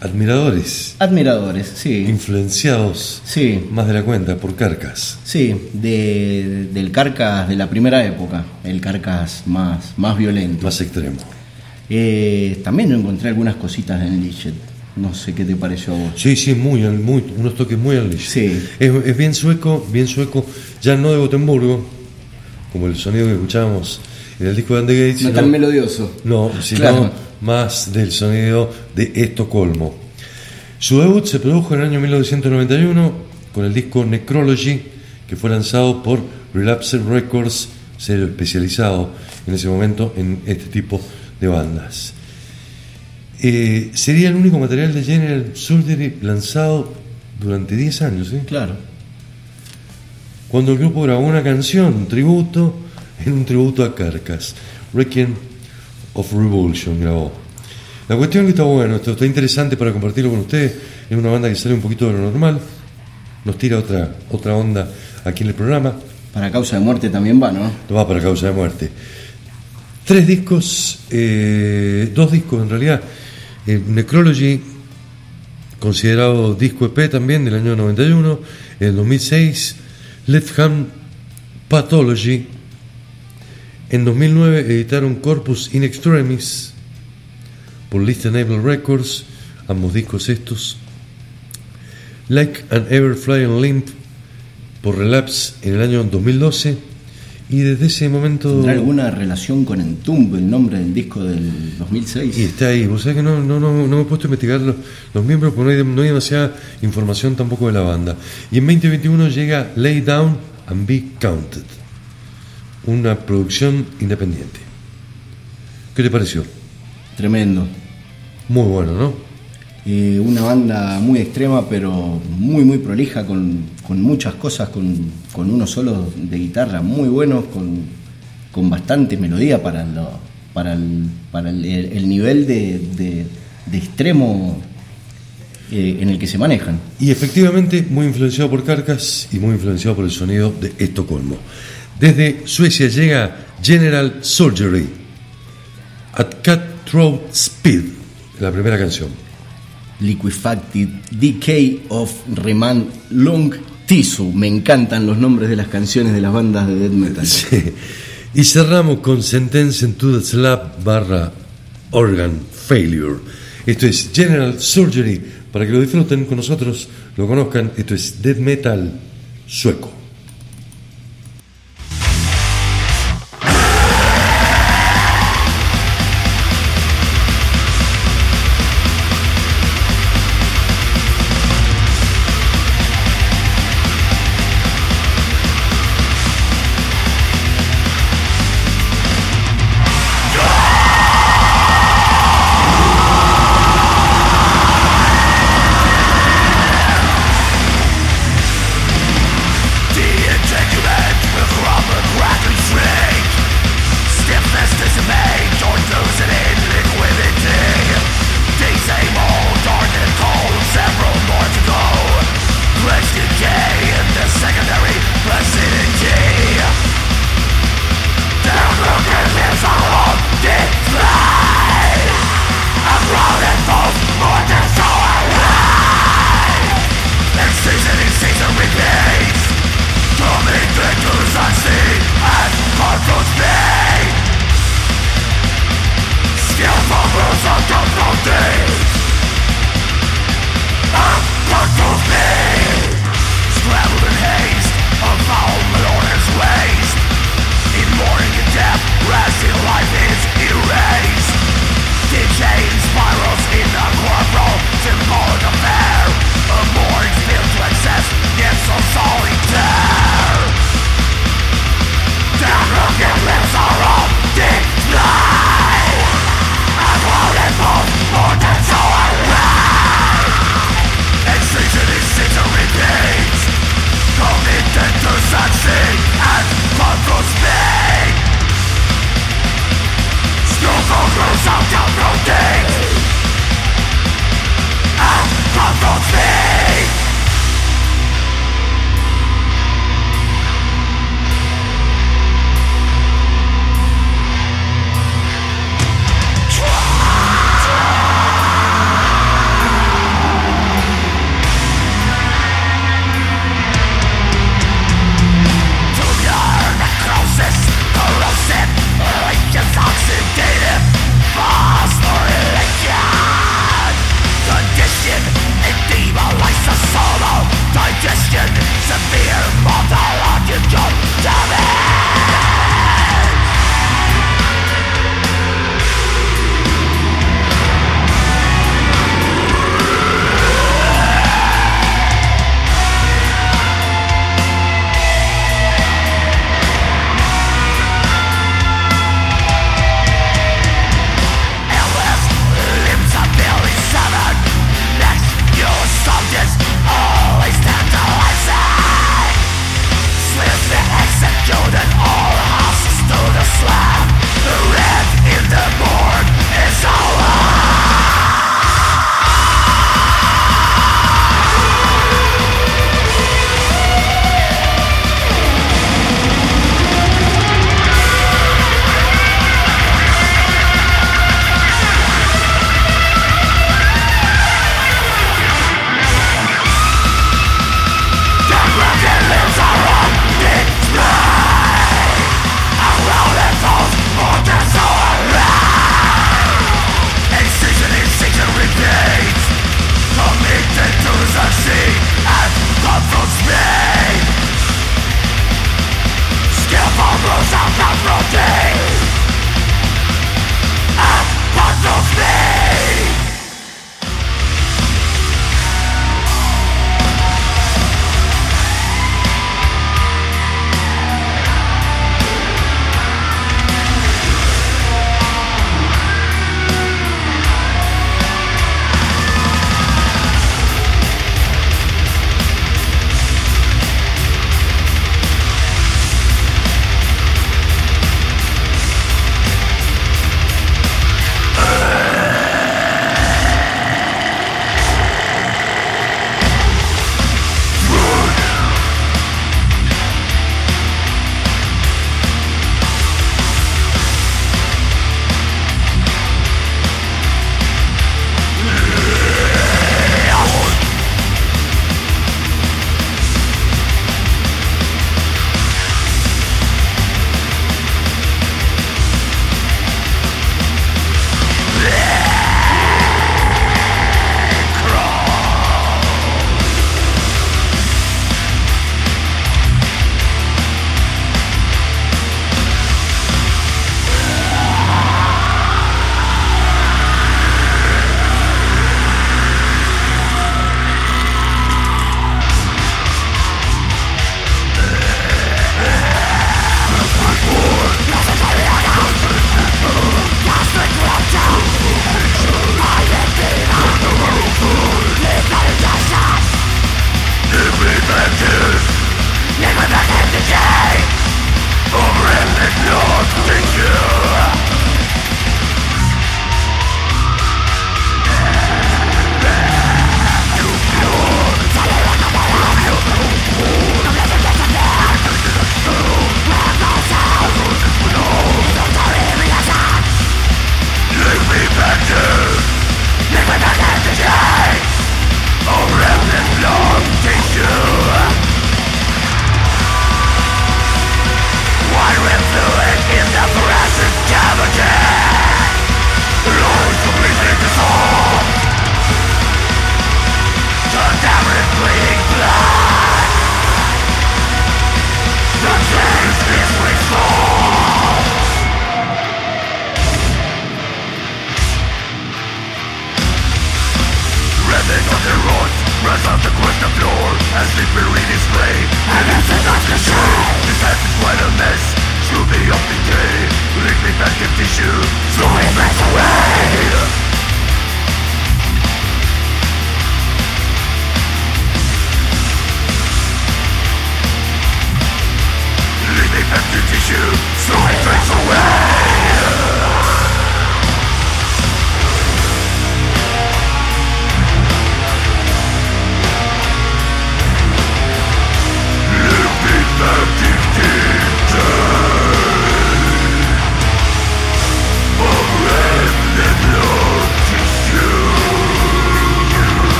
Admiradores, Admiradores, sí. influenciados Sí, más de la cuenta por Carcas. sí, de- del Carcas de la primera época, el Carcas más, más violento. Más extremo. Eh, también encontré algunas cositas en Lichet. No sé qué te pareció a vos. Sí, sí, muy, muy unos toques muy unleashed. Sí. Es, es bien sueco, bien sueco, ya no de Gotemburgo, como el sonido que escuchábamos en el disco de Andy Gates. No sino- tan melodioso. No, sino Claro. más del sonido de Estocolmo. Su debut se produjo en el año 1991 con el disco Necrology, que fue lanzado por Relapse Records, sello especializado en ese momento en este tipo de bandas. Eh, sería el único material de General Surgery lanzado durante 10 años. ¿eh? Claro. cuando el grupo grabó una canción, un tributo, en un tributo a Carcas, Requiem of Revulsion grabó. La cuestión que está bueno, esto está interesante para compartirlo con ustedes, es una banda que sale un poquito de lo normal, nos tira otra, otra onda aquí en el programa, Para causa de muerte también va, ¿no? va para causa de muerte. Tres discos, eh, dos discos en realidad, eh, Necrology, considerado disco EP también del año 91, en el 2006, Left Hand Pathology, en 2009 editaron Corpus in Extremis por List Enable Records, ambos discos estos, Like an Ever Flying Limp por Relapse en el año 2012 y desde ese momento ¿Tendrá alguna relación con Entomb, el nombre del disco del 2006? y está ahí, vos sabés que no, no, no, no me he puesto a investigar los, los miembros porque no hay, no hay demasiada información tampoco de la banda. Y en 2021 llega Lay Down and Be Counted, una producción independiente. ¿Qué te pareció? Tremendo. Muy bueno, ¿no? Eh, una banda muy extrema, pero muy, muy prolija, con, con muchas cosas, con, con unos solos de guitarra muy buenos, con, con bastante melodía para, lo- para, el, para el, el nivel de, de- extremo eh, en el que se manejan. Y efectivamente muy influenciado por Carcas y muy influenciado por el sonido de Estocolmo. Desde Suecia llega General Surgery, At Cutthroat Speed, la primera canción. Liquefacted Decay of Remand Long Tissue. Me encantan los nombres de las canciones de las bandas de death metal. Y cerramos con Sentence to the Slap barra Organ Failure. Esto es General Surgery. Para que lo disfruten con nosotros, lo conozcan, esto es Death Metal sueco.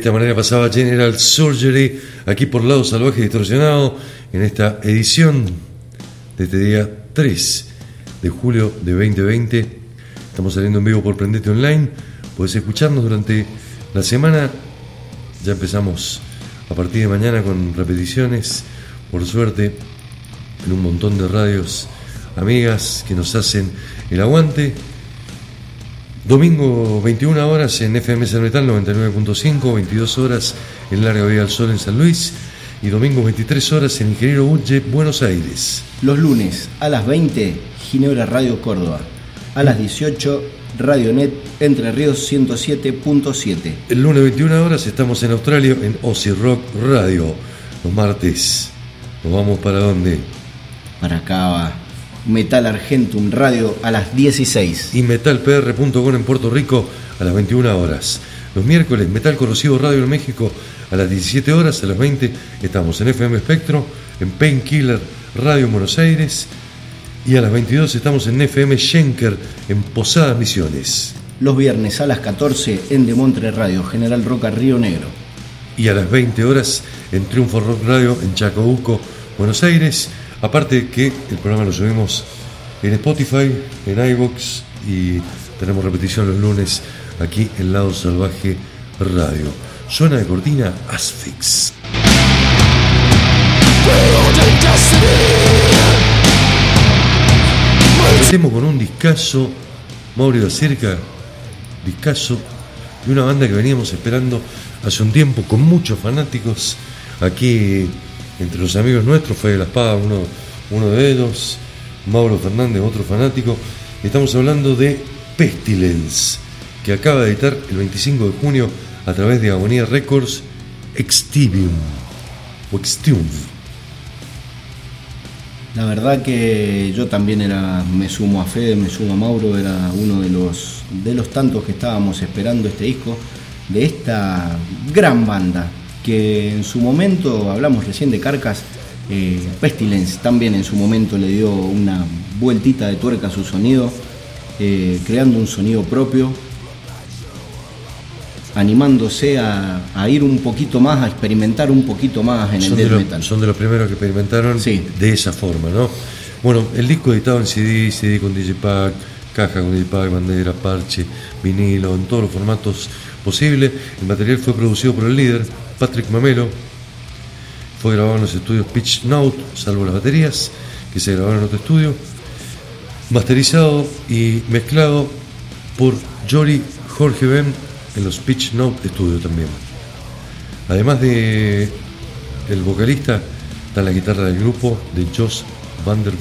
Esta manera pasaba General Surgery aquí por Lado Salvaje Distorsionado en esta edición de este día 3 de julio de 2020. Estamos saliendo en vivo por Prendete Online. Puedes escucharnos durante la semana. Ya empezamos a partir de mañana con repeticiones, por suerte, en un montón de radios amigas que nos hacen el aguante. Domingo 21 horas en FM San Metal 99.5, 22 horas en Larga Vía del Sol en San Luis y domingo 23 horas en Ingeniero Uche, Buenos Aires. Los lunes a las 20, Ginebra Radio Córdoba. A las 18, Radio Net Entre Ríos 107.7. El lunes 21 horas estamos en Australia en Aussie Rock Radio. Los martes, ¿nos vamos para dónde? Para acá va Metal Argentum Radio a las 16. Y metalpr.com en Puerto Rico a las 21 horas. Los miércoles, Metal Corrosivo Radio en México a las 17 horas, a las 20 estamos en FM Espectro, en Painkiller Radio en Buenos Aires y a las 22 estamos en FM Schenker en Posadas Misiones. Los viernes a las 14 en Demontre Radio, General Roca Río Negro. Y a las 20 horas en Triunfo Rock Radio en Chacabuco, Buenos Aires. Aparte que el programa lo subimos en Spotify, en iVoox y tenemos repetición los lunes aquí en Lado Salvaje Radio. Suena de cortina Asfix. Empecemos con un discazo, Mauro de cerca, discazo de una banda que veníamos esperando hace un tiempo con muchos fanáticos. Aquí, entre los amigos nuestros, fue de la espada uno, uno de ellos, Mauro Fernández, otro fanático. Estamos hablando de Pestilence, que acaba de editar el 25 de junio a través de Agonía Records Extivium o Extium. La verdad que yo también era, me sumo a Fede, me sumo a Mauro, era uno de los, de los tantos que estábamos esperando este disco, de esta gran banda, que en su momento, hablamos recién de Carcas, eh, Pestilence también en su momento le dio una vueltita de tuerca a su sonido, eh, creando un sonido propio, animándose a, a ir un poquito más, a experimentar un poquito más en el de, death lo- metal. son de los primeros que experimentaron Sí. de esa forma, ¿no? Bueno, el disco editado en CD, CD con Digipack, caja con Digipack, bandera, parche, vinilo, en todos los formatos posibles. El material fue producido por el líder, Patrick Mamelo. Fue grabado en los estudios Pitch Note, salvo las baterías, que se grabaron en otro estudio. Masterizado y mezclado por Jory Jorge Ben en los Pitch Note Studio también. Además de el vocalista, está la guitarra del grupo de Josh Van der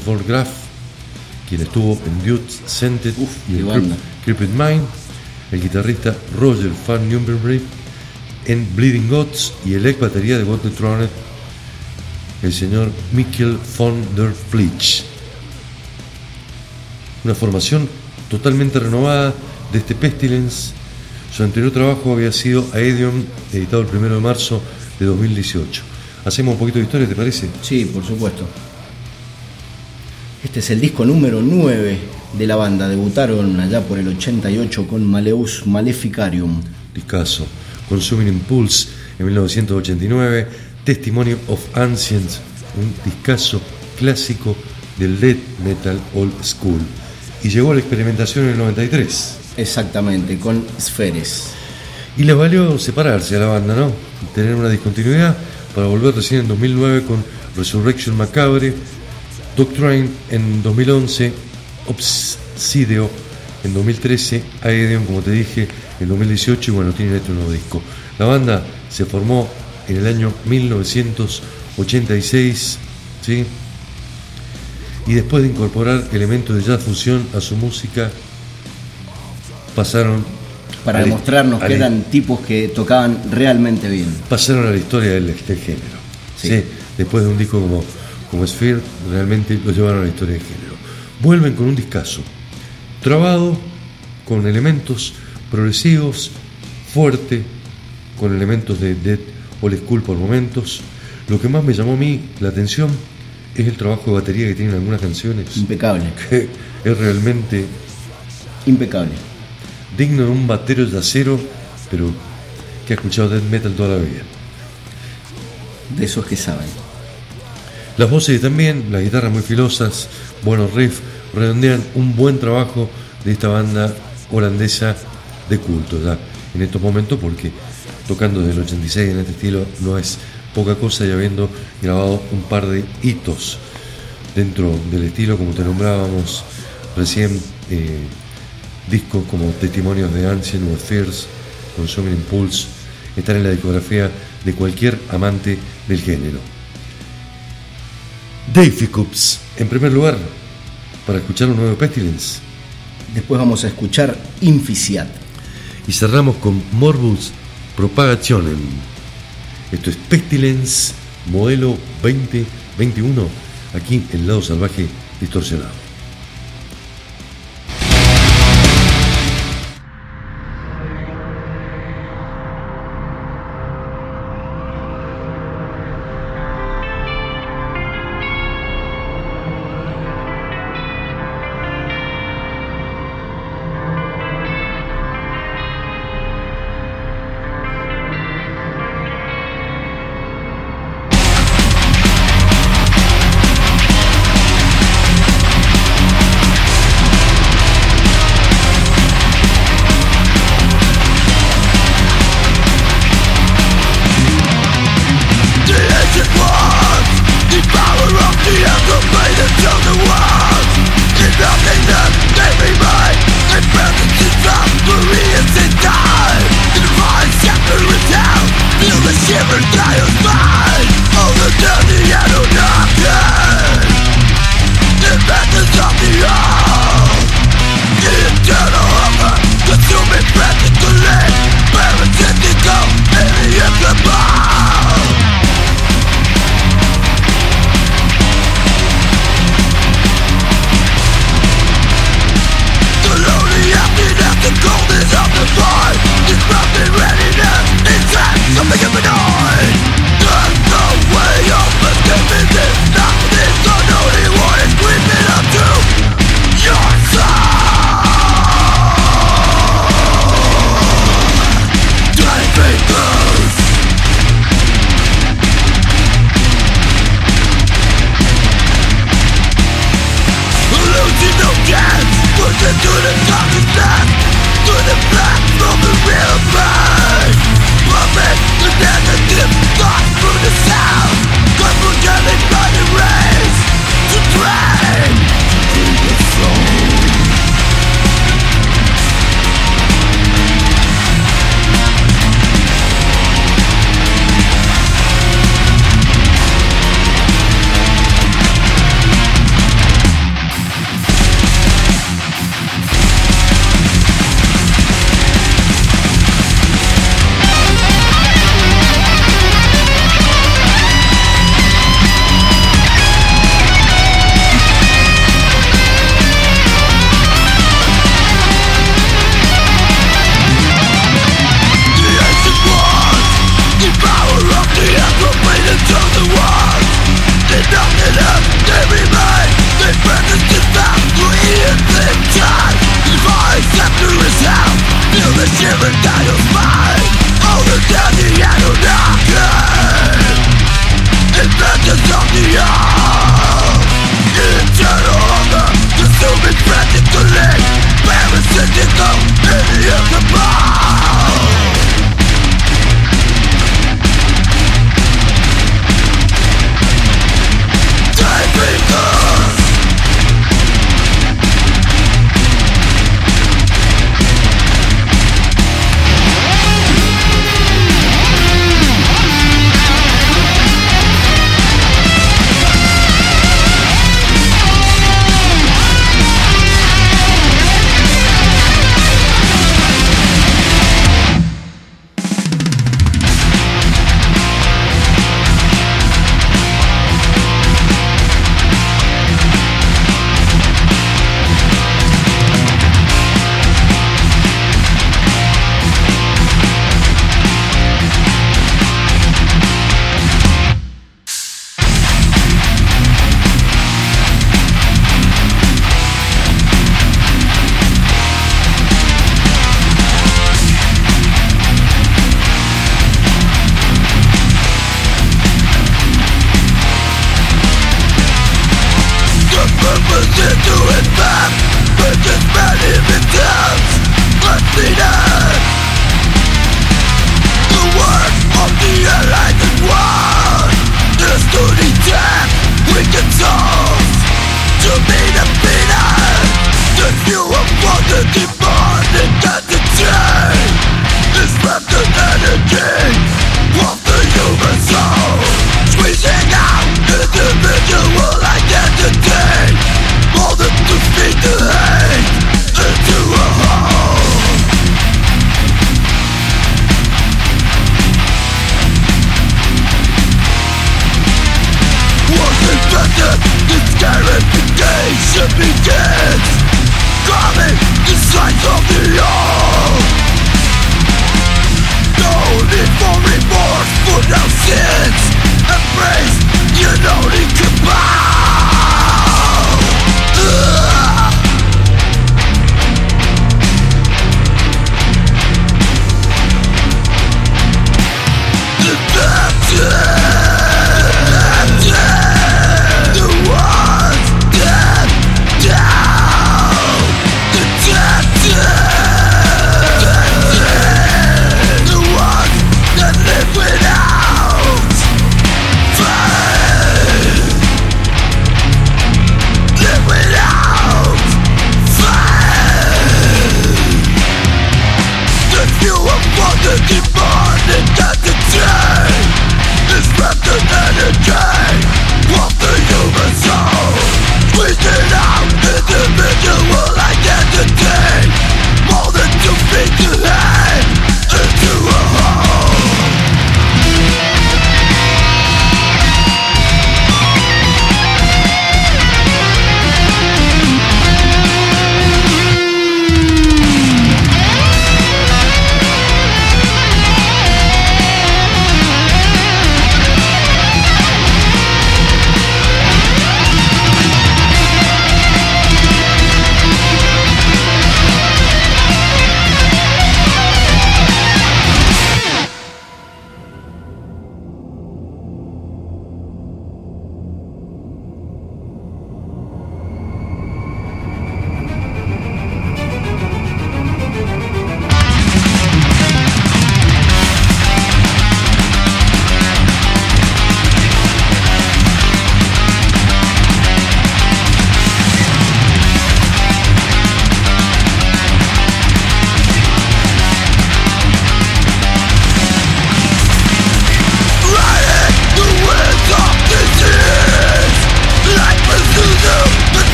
quien estuvo en Dudes Scented y en banda. Creeped Mind, el guitarrista Roger Van Newberry en Bleeding Gods y el ex batería de the Throne, el señor Mikkel von der Flich. Una formación totalmente renovada de este Pestilence. Su anterior trabajo había sido Aedion, editado el 1 de marzo de 2018. Hacemos un poquito de historia, ¿te parece? Sí, por supuesto. Este es el disco número 9 de la banda. Debutaron allá por el 88 con Maleus Maleficarium. Discaso. Consuming Impulse en 1989. Testimony of Ancients, un discazo clásico del death metal old school. Y llegó a la experimentación en el 93. Exactamente, con Spheres. Y les valió separarse a la banda, ¿no? Y tener una discontinuidad para volver recién en 2009 con Resurrection Macabre, Doctrine en 2011, Obsidio en 2013, Aedeon, como te dije, en 2018 y bueno, tienen este nuevo disco. La banda se formó en el año 1986, ¿sí? Y después de incorporar elementos de jazz fusión a su música, pasaron Para a la- demostrarnos que eran tipos que tocaban realmente bien. pasaron a la historia del, del género. Sí. ¿sí? Después de un disco como, como Sphere, realmente lo llevaron a la historia del género. Vuelven con un discazo, trabado, con elementos progresivos, fuerte, con elementos de death old school por momentos. Lo que más me llamó a mí la atención es el trabajo de batería que tienen algunas canciones, Impecable, que es realmente impecable. digno de un batero de acero, pero que ha escuchado death metal toda la vida. De esos que saben. Las voces también, las guitarras muy filosas, buenos riffs, redondean un buen trabajo de esta banda holandesa de culto ya en estos momentos porque tocando desde el 86 en este estilo no es poca cosa y habiendo grabado un par de hitos dentro del estilo como te nombrábamos recién eh, discos como Testimonios de Ancient o Fears, Consuming Impulse están en la discografía de cualquier amante del género. Davy Coops, en primer lugar, para escuchar un nuevo Pestilence. Después vamos a escuchar Inficiat. Y cerramos con Morbus Propagationen. Esto es Pestilence modelo 2021, aquí en Lado Salvaje Distorsionado.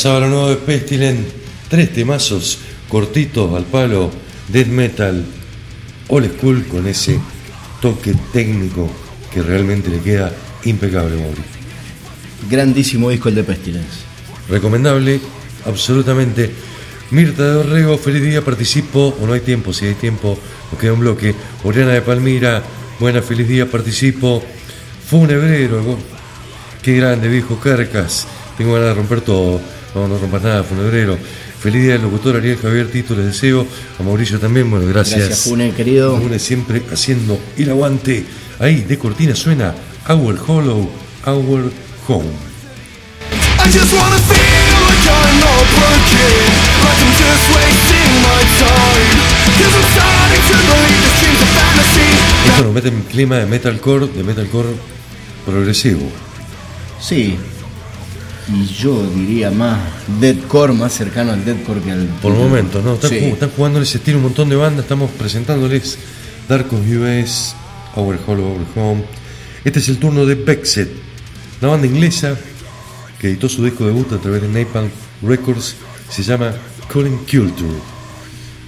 Pasaba la nueva de Pestilent, tres temazos cortitos al palo, death metal, old school con ese toque técnico que realmente le queda impecable, Mauri. Grandísimo disco el de Pestilence. Recomendable, absolutamente. Mirta de Orrego, feliz día, participo, o no hay tiempo, si hay tiempo, nos queda un bloque. Oriana de Palmira, buena, feliz día, participo. Funebrero, qué grande, viejo Carcas, tengo ganas de romper todo, no, no rompas nada, Funebrero. Feliz día al locutor Ariel Javier Tito, les deseo, a Mauricio también, bueno, gracias. Gracias, Fune, querido. Fune siempre haciendo el aguante. Ahí de cortina suena Our Hollow, Our Home. I just wanna feel like I'm not broken Like I'm just wasting my time Cause I'm starting to believe this dream's a fantasy Esto nos mete en clima de metalcore, de metalcore progresivo. Sí. Y yo diría más deadcore, más cercano al deadcore que al. Por momentos, ¿no? Están, Sí. ju- están jugando ese estilo un montón de bandas, estamos presentándoles Dark of US, Our Hollow, Our Home. Este es el turno de Bexet, la banda inglesa que editó su disco debut a través de Napalm Records, se llama Calling Culture,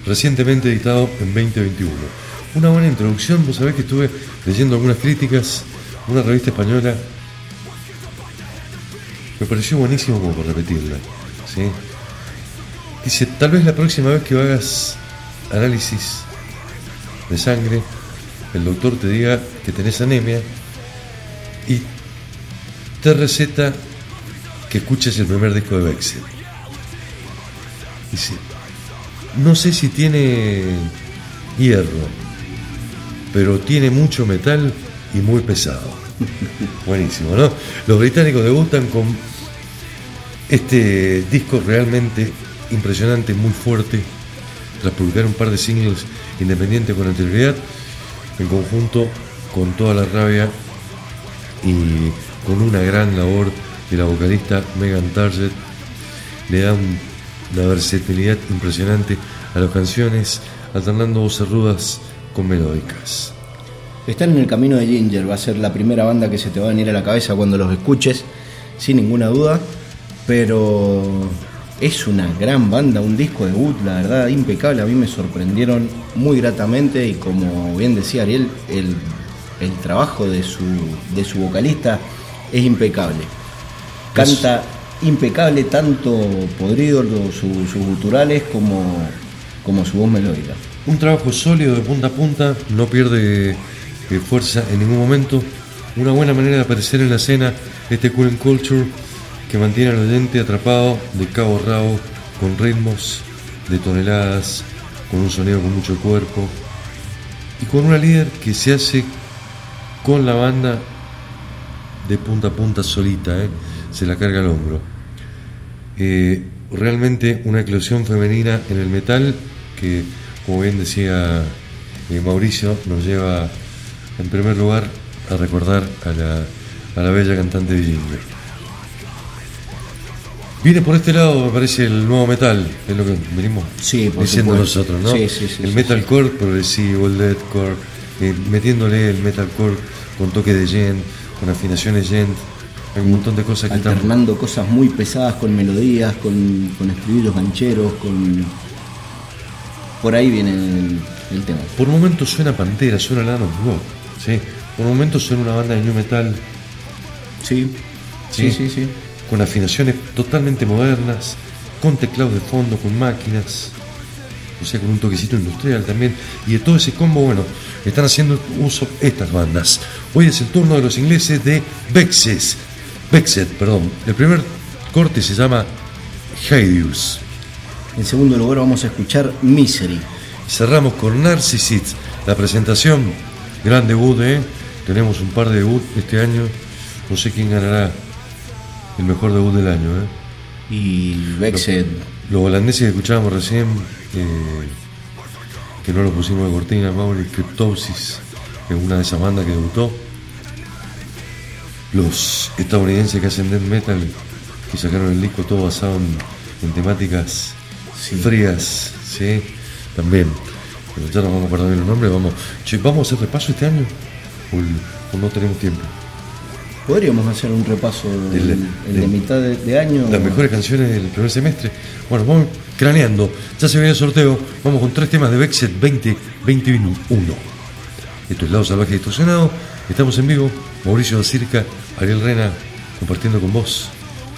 recientemente editado en 2021. Una buena introducción, vos sabés que estuve leyendo algunas críticas, una revista española, me pareció buenísimo como para repetirla. ¿sí? Dice, tal vez la próxima vez que hagas análisis de sangre, el doctor te diga que tenés anemia y te receta que escuches el primer disco de Bexel. Dice, no sé si tiene hierro, pero tiene mucho metal y muy pesado. Buenísimo, ¿no? Los británicos debutan con este disco realmente impresionante, muy fuerte, tras publicar un par de singles independientes con anterioridad, en conjunto con toda la rabia y con una gran labor de la vocalista Megan Target, le da un- una versatilidad impresionante a las canciones, alternando voces rudas con melódicas. Están en el camino de Ginger, va a ser la primera banda que se te va a venir a la cabeza cuando los escuches, sin ninguna duda. Pero es una gran banda, un disco debut, la verdad, impecable. A mí me sorprendieron muy gratamente y como bien decía Ariel, el, trabajo de su, de vocalista es impecable. Canta impecable tanto podrido sus guturales como, su voz melódica. Un trabajo sólido de punta a punta, no pierde eh, fuerza en ningún momento. Una buena manera de aparecer en la escena, este Cool Culture que mantiene al oyente atrapado de cabo a rabo, con ritmos de toneladas, con un sonido con mucho cuerpo y con una líder que se hace con la banda de punta a punta solita, ¿eh? se la carga al hombro. Eh, realmente una eclosión femenina en el metal que, como bien decía eh, Mauricio, nos lleva en primer lugar a recordar a la, a la bella cantante de Ginger. Viene por este lado, me parece, el nuevo metal, es lo que venimos Sí, diciendo supuesto. nosotros, ¿no? Sí, sí, sí, el sí, metalcore progresivo, el deathcore, eh, metiéndole el metalcore con toque de gent, con afinaciones gent, hay un montón de cosas que están alternando cosas muy pesadas con melodías, con, con estribillos gancheros, con... Por ahí viene el, el tema. Por momentos suena Pantera, suena Lano Rock, ¿sí? Por momentos suena una banda de new metal Sí, sí, sí, sí. Con afinaciones totalmente modernas, con teclados de fondo, con máquinas, o sea, con un toquecito industrial también. Y de todo ese combo, bueno, están haciendo uso estas bandas. Hoy es el turno de los ingleses de Vexes, Vexet, perdón. El primer corte se llama Hideous. En segundo lugar vamos a escuchar Misery. Cerramos con Narcissus, la presentación, gran debut, ¿eh? Tenemos un par de debut este año, no sé quién ganará el mejor debut del año, ¿eh? Y Vexed, Los holandeses que escuchábamos recién, eh, que no lo pusimos de cortina, Mauri, Cryptopsis, que es una de esas bandas que debutó. Los estadounidenses que hacen death metal, que sacaron el disco todo basado en, en temáticas Sí. frías, ¿sí? También. Pero ya nos vamos a acordar bien los nombres, vamos. Che, ¿vamos a hacer repaso este año? ¿O, el- o no tenemos tiempo? Podríamos hacer un repaso Del- el de mitad de, de año. Las mejores canciones del primer semestre. Bueno, vamos craneando. Ya se viene el sorteo. Vamos con tres temas de Bexet 2021. Esto es Lado Salvaje Distorsionado. Estamos en vivo. Mauricio da Circa, Ariel Rena, compartiendo con vos,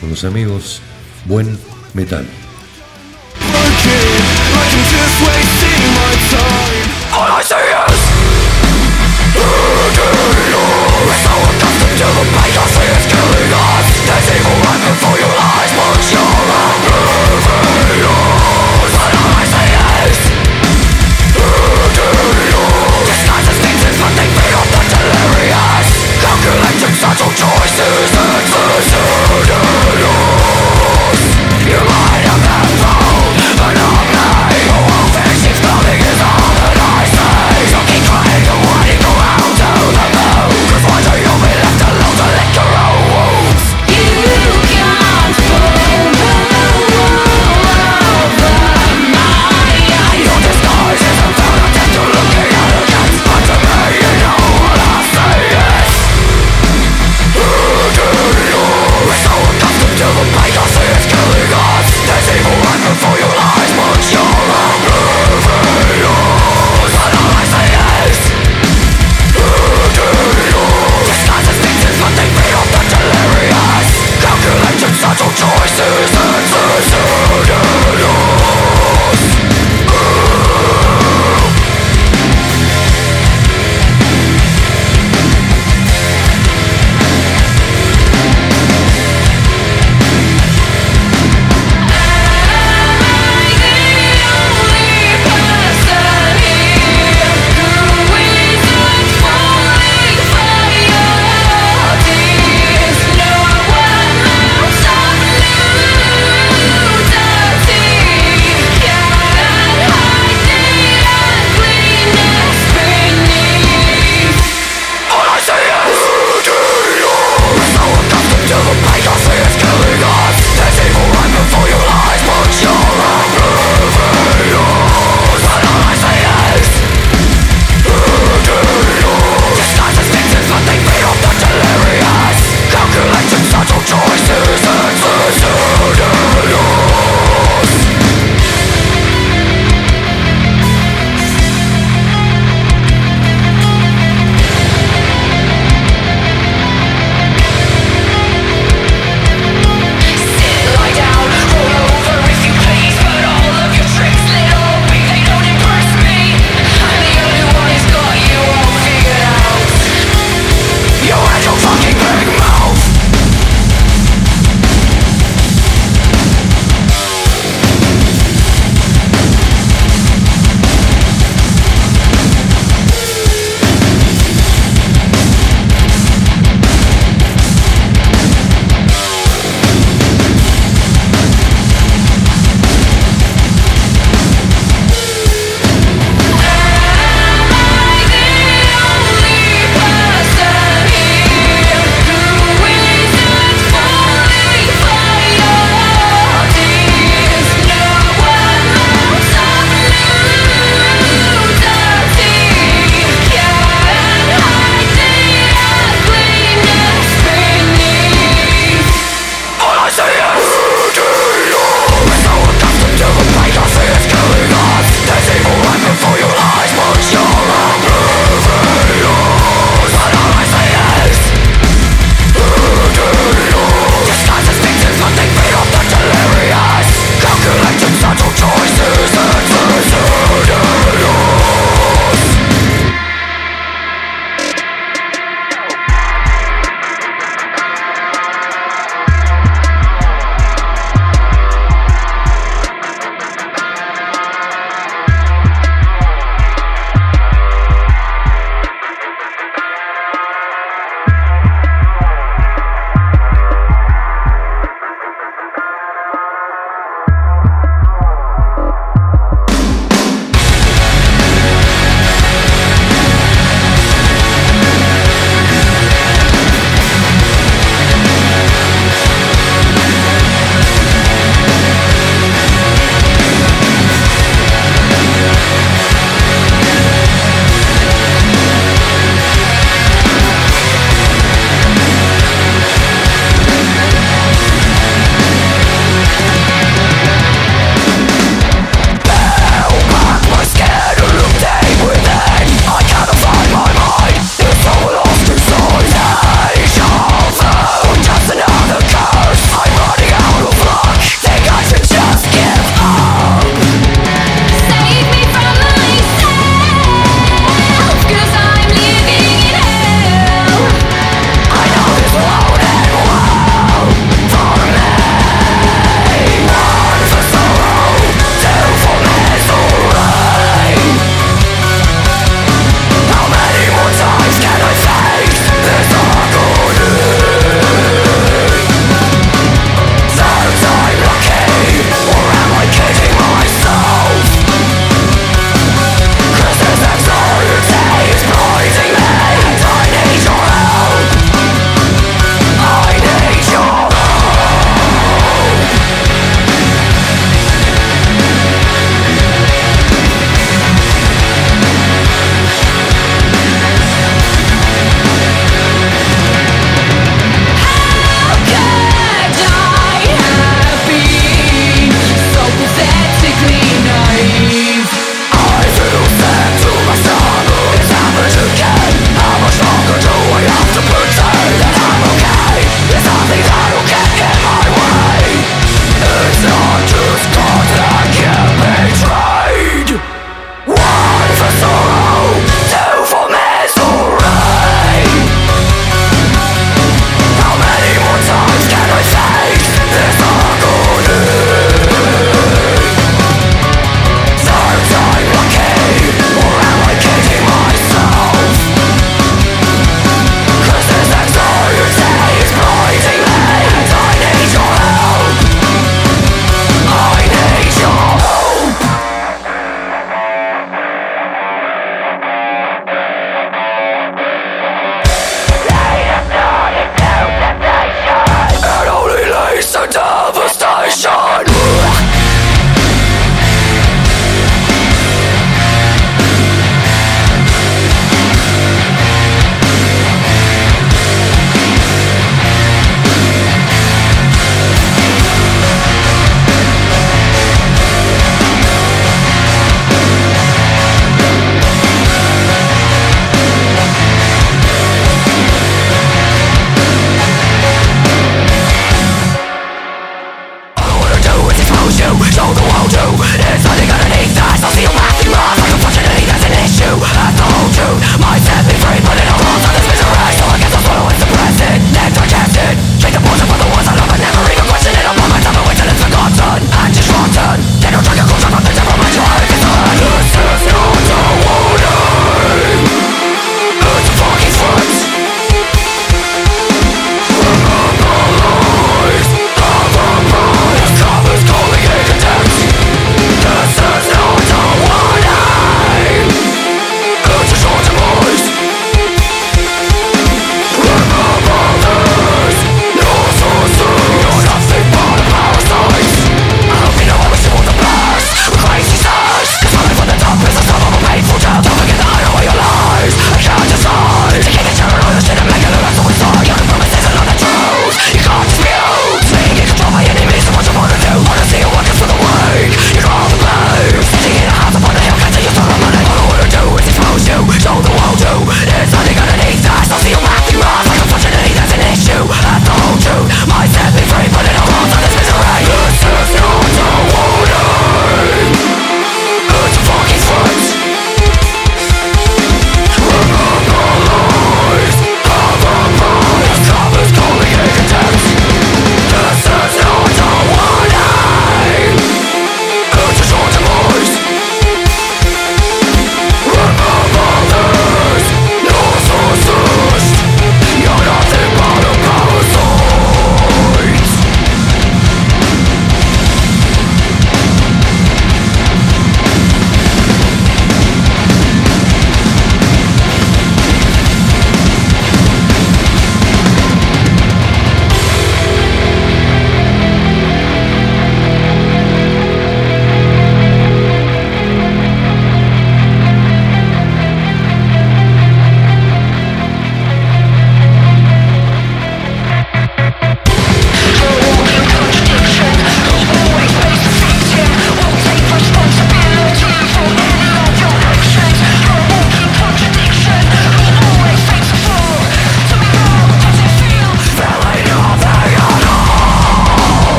con los amigos, buen metal. 大招交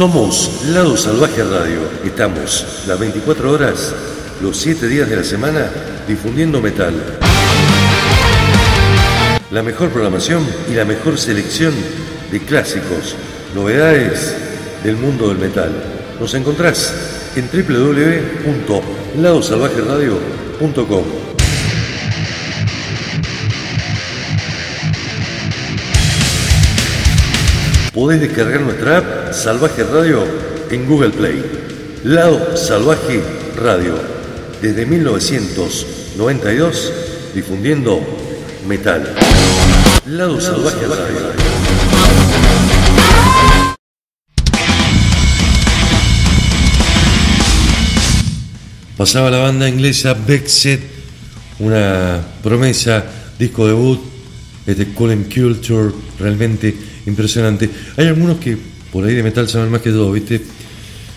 Somos Lado Salvaje Radio. Estamos las 24 horas, los 7 días de la semana, difundiendo metal. La mejor programación y la mejor selección de clásicos, novedades del mundo del metal. Nos encontrás en www.ladosalvajeradio.com. Podés descargar nuestra app Salvaje Radio en Google Play. Lado Salvaje Radio. Desde 1992 difundiendo metal. Lado Salvaje Radio. Pasaba la banda inglesa Bexet, una promesa, disco debut, este Colin Culture, realmente impresionante. Hay algunos que por ahí de metal saben más que todo, ¿viste?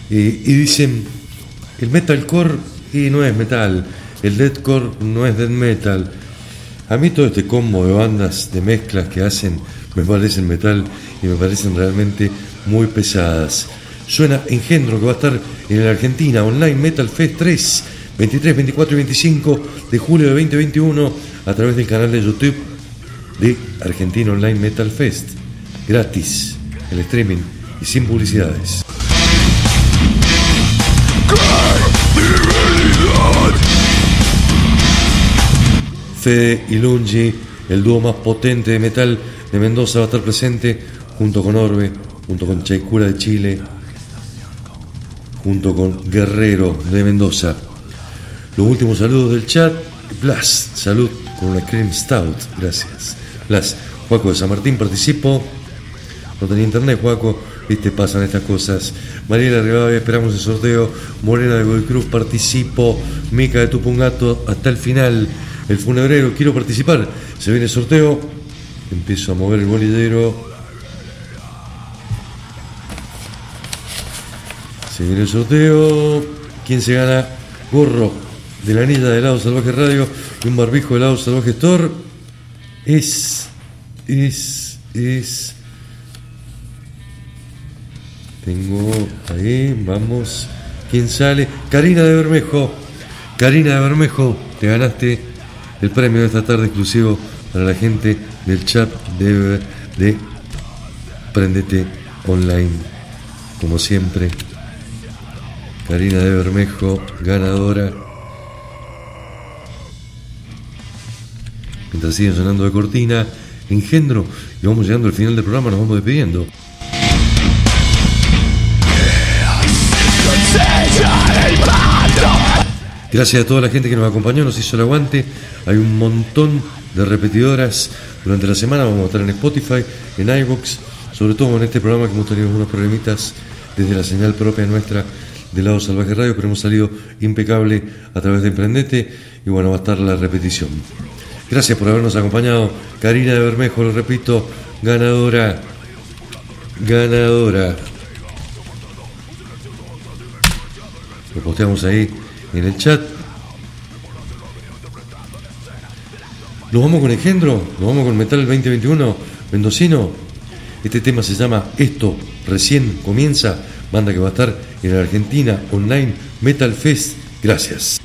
Y, y dicen, el metalcore y no es metal, el deathcore no es death metal. A mí todo este combo de bandas, de mezclas que hacen, me parecen metal y me parecen realmente muy pesadas. Suena Engendro que va a estar en la Argentina Online Metal Fest 3, 23, 24 y 25 de julio de 2021 a través del canal de YouTube de Argentina Online Metal Fest. Gratis, el streaming sin publicidades. Fede y Lungi, el dúo más potente de metal de Mendoza, va a estar presente junto con Orbe, junto con Chaicura de Chile, junto con Guerrero de Mendoza. Los últimos saludos del chat. Blas, salud con una cream stout. Gracias. Blas, Juaco de San Martín participo. No tenía internet, Juaco. Viste, pasan estas cosas. Mariela Rivadavia, esperamos el sorteo. Morena de Godoy Cruz, participo. Mica de Tupungato, hasta el final. El funebrero, quiero participar. Se viene el sorteo. Empiezo a mover el bolillero. Se viene el sorteo. ¿Quién se gana? Gorro de la anilla de Lado Salvaje Radio y un barbijo de Lado Salvaje Store. Es, es, es. Tengo ahí, vamos. ¿Quién sale? Karina de Bermejo. Karina de Bermejo, te ganaste el premio de esta tarde exclusivo para la gente del chat de, de Prendete Online. Como siempre, Karina de Bermejo, ganadora. Mientras siguen sonando de cortina, engendro, y vamos llegando al final del programa, nos vamos despidiendo. Gracias a toda la gente que nos acompañó, nos hizo el aguante. Hay un montón de repetidoras durante la semana. Vamos a estar en Spotify, en iVoox, sobre todo en este programa que hemos tenido unos problemitas desde la señal propia nuestra del lado Salvaje Radio, pero hemos salido impecable a través de Emprendete y bueno, va a estar la repetición. Gracias por habernos acompañado. Karina de Bermejo, lo repito, ganadora, ganadora. Lo posteamos ahí en el chat. Nos vamos con Engendro, nos vamos con Metal 2021, Mendocino. Este tema se llama Esto recién comienza, banda que va a estar en la Argentina Online Metal Fest. Gracias.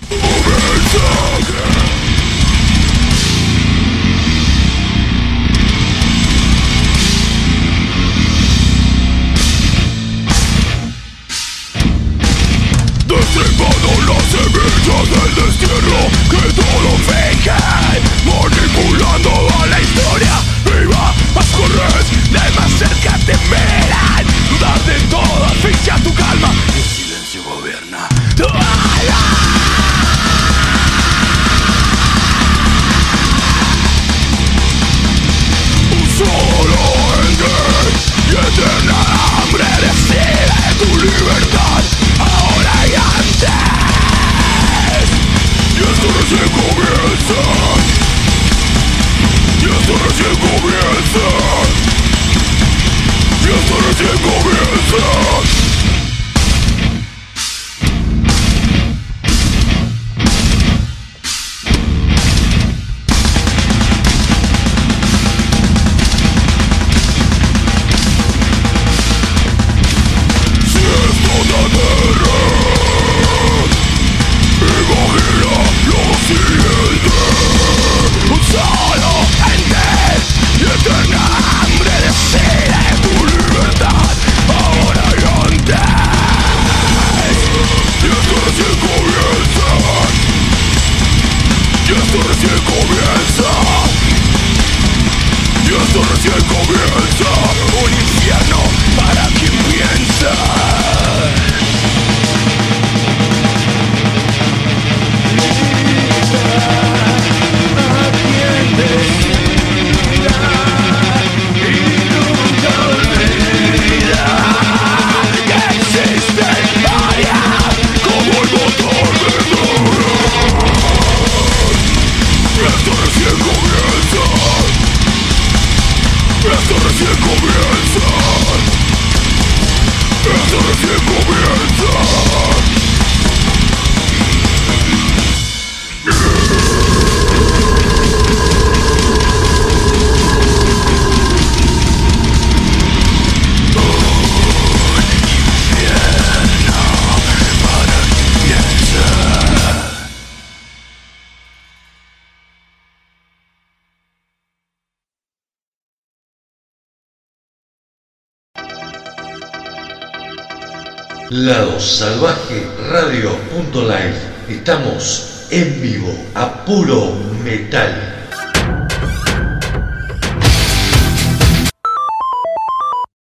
Lado Salvaje Radio.live. Estamos en vivo a puro.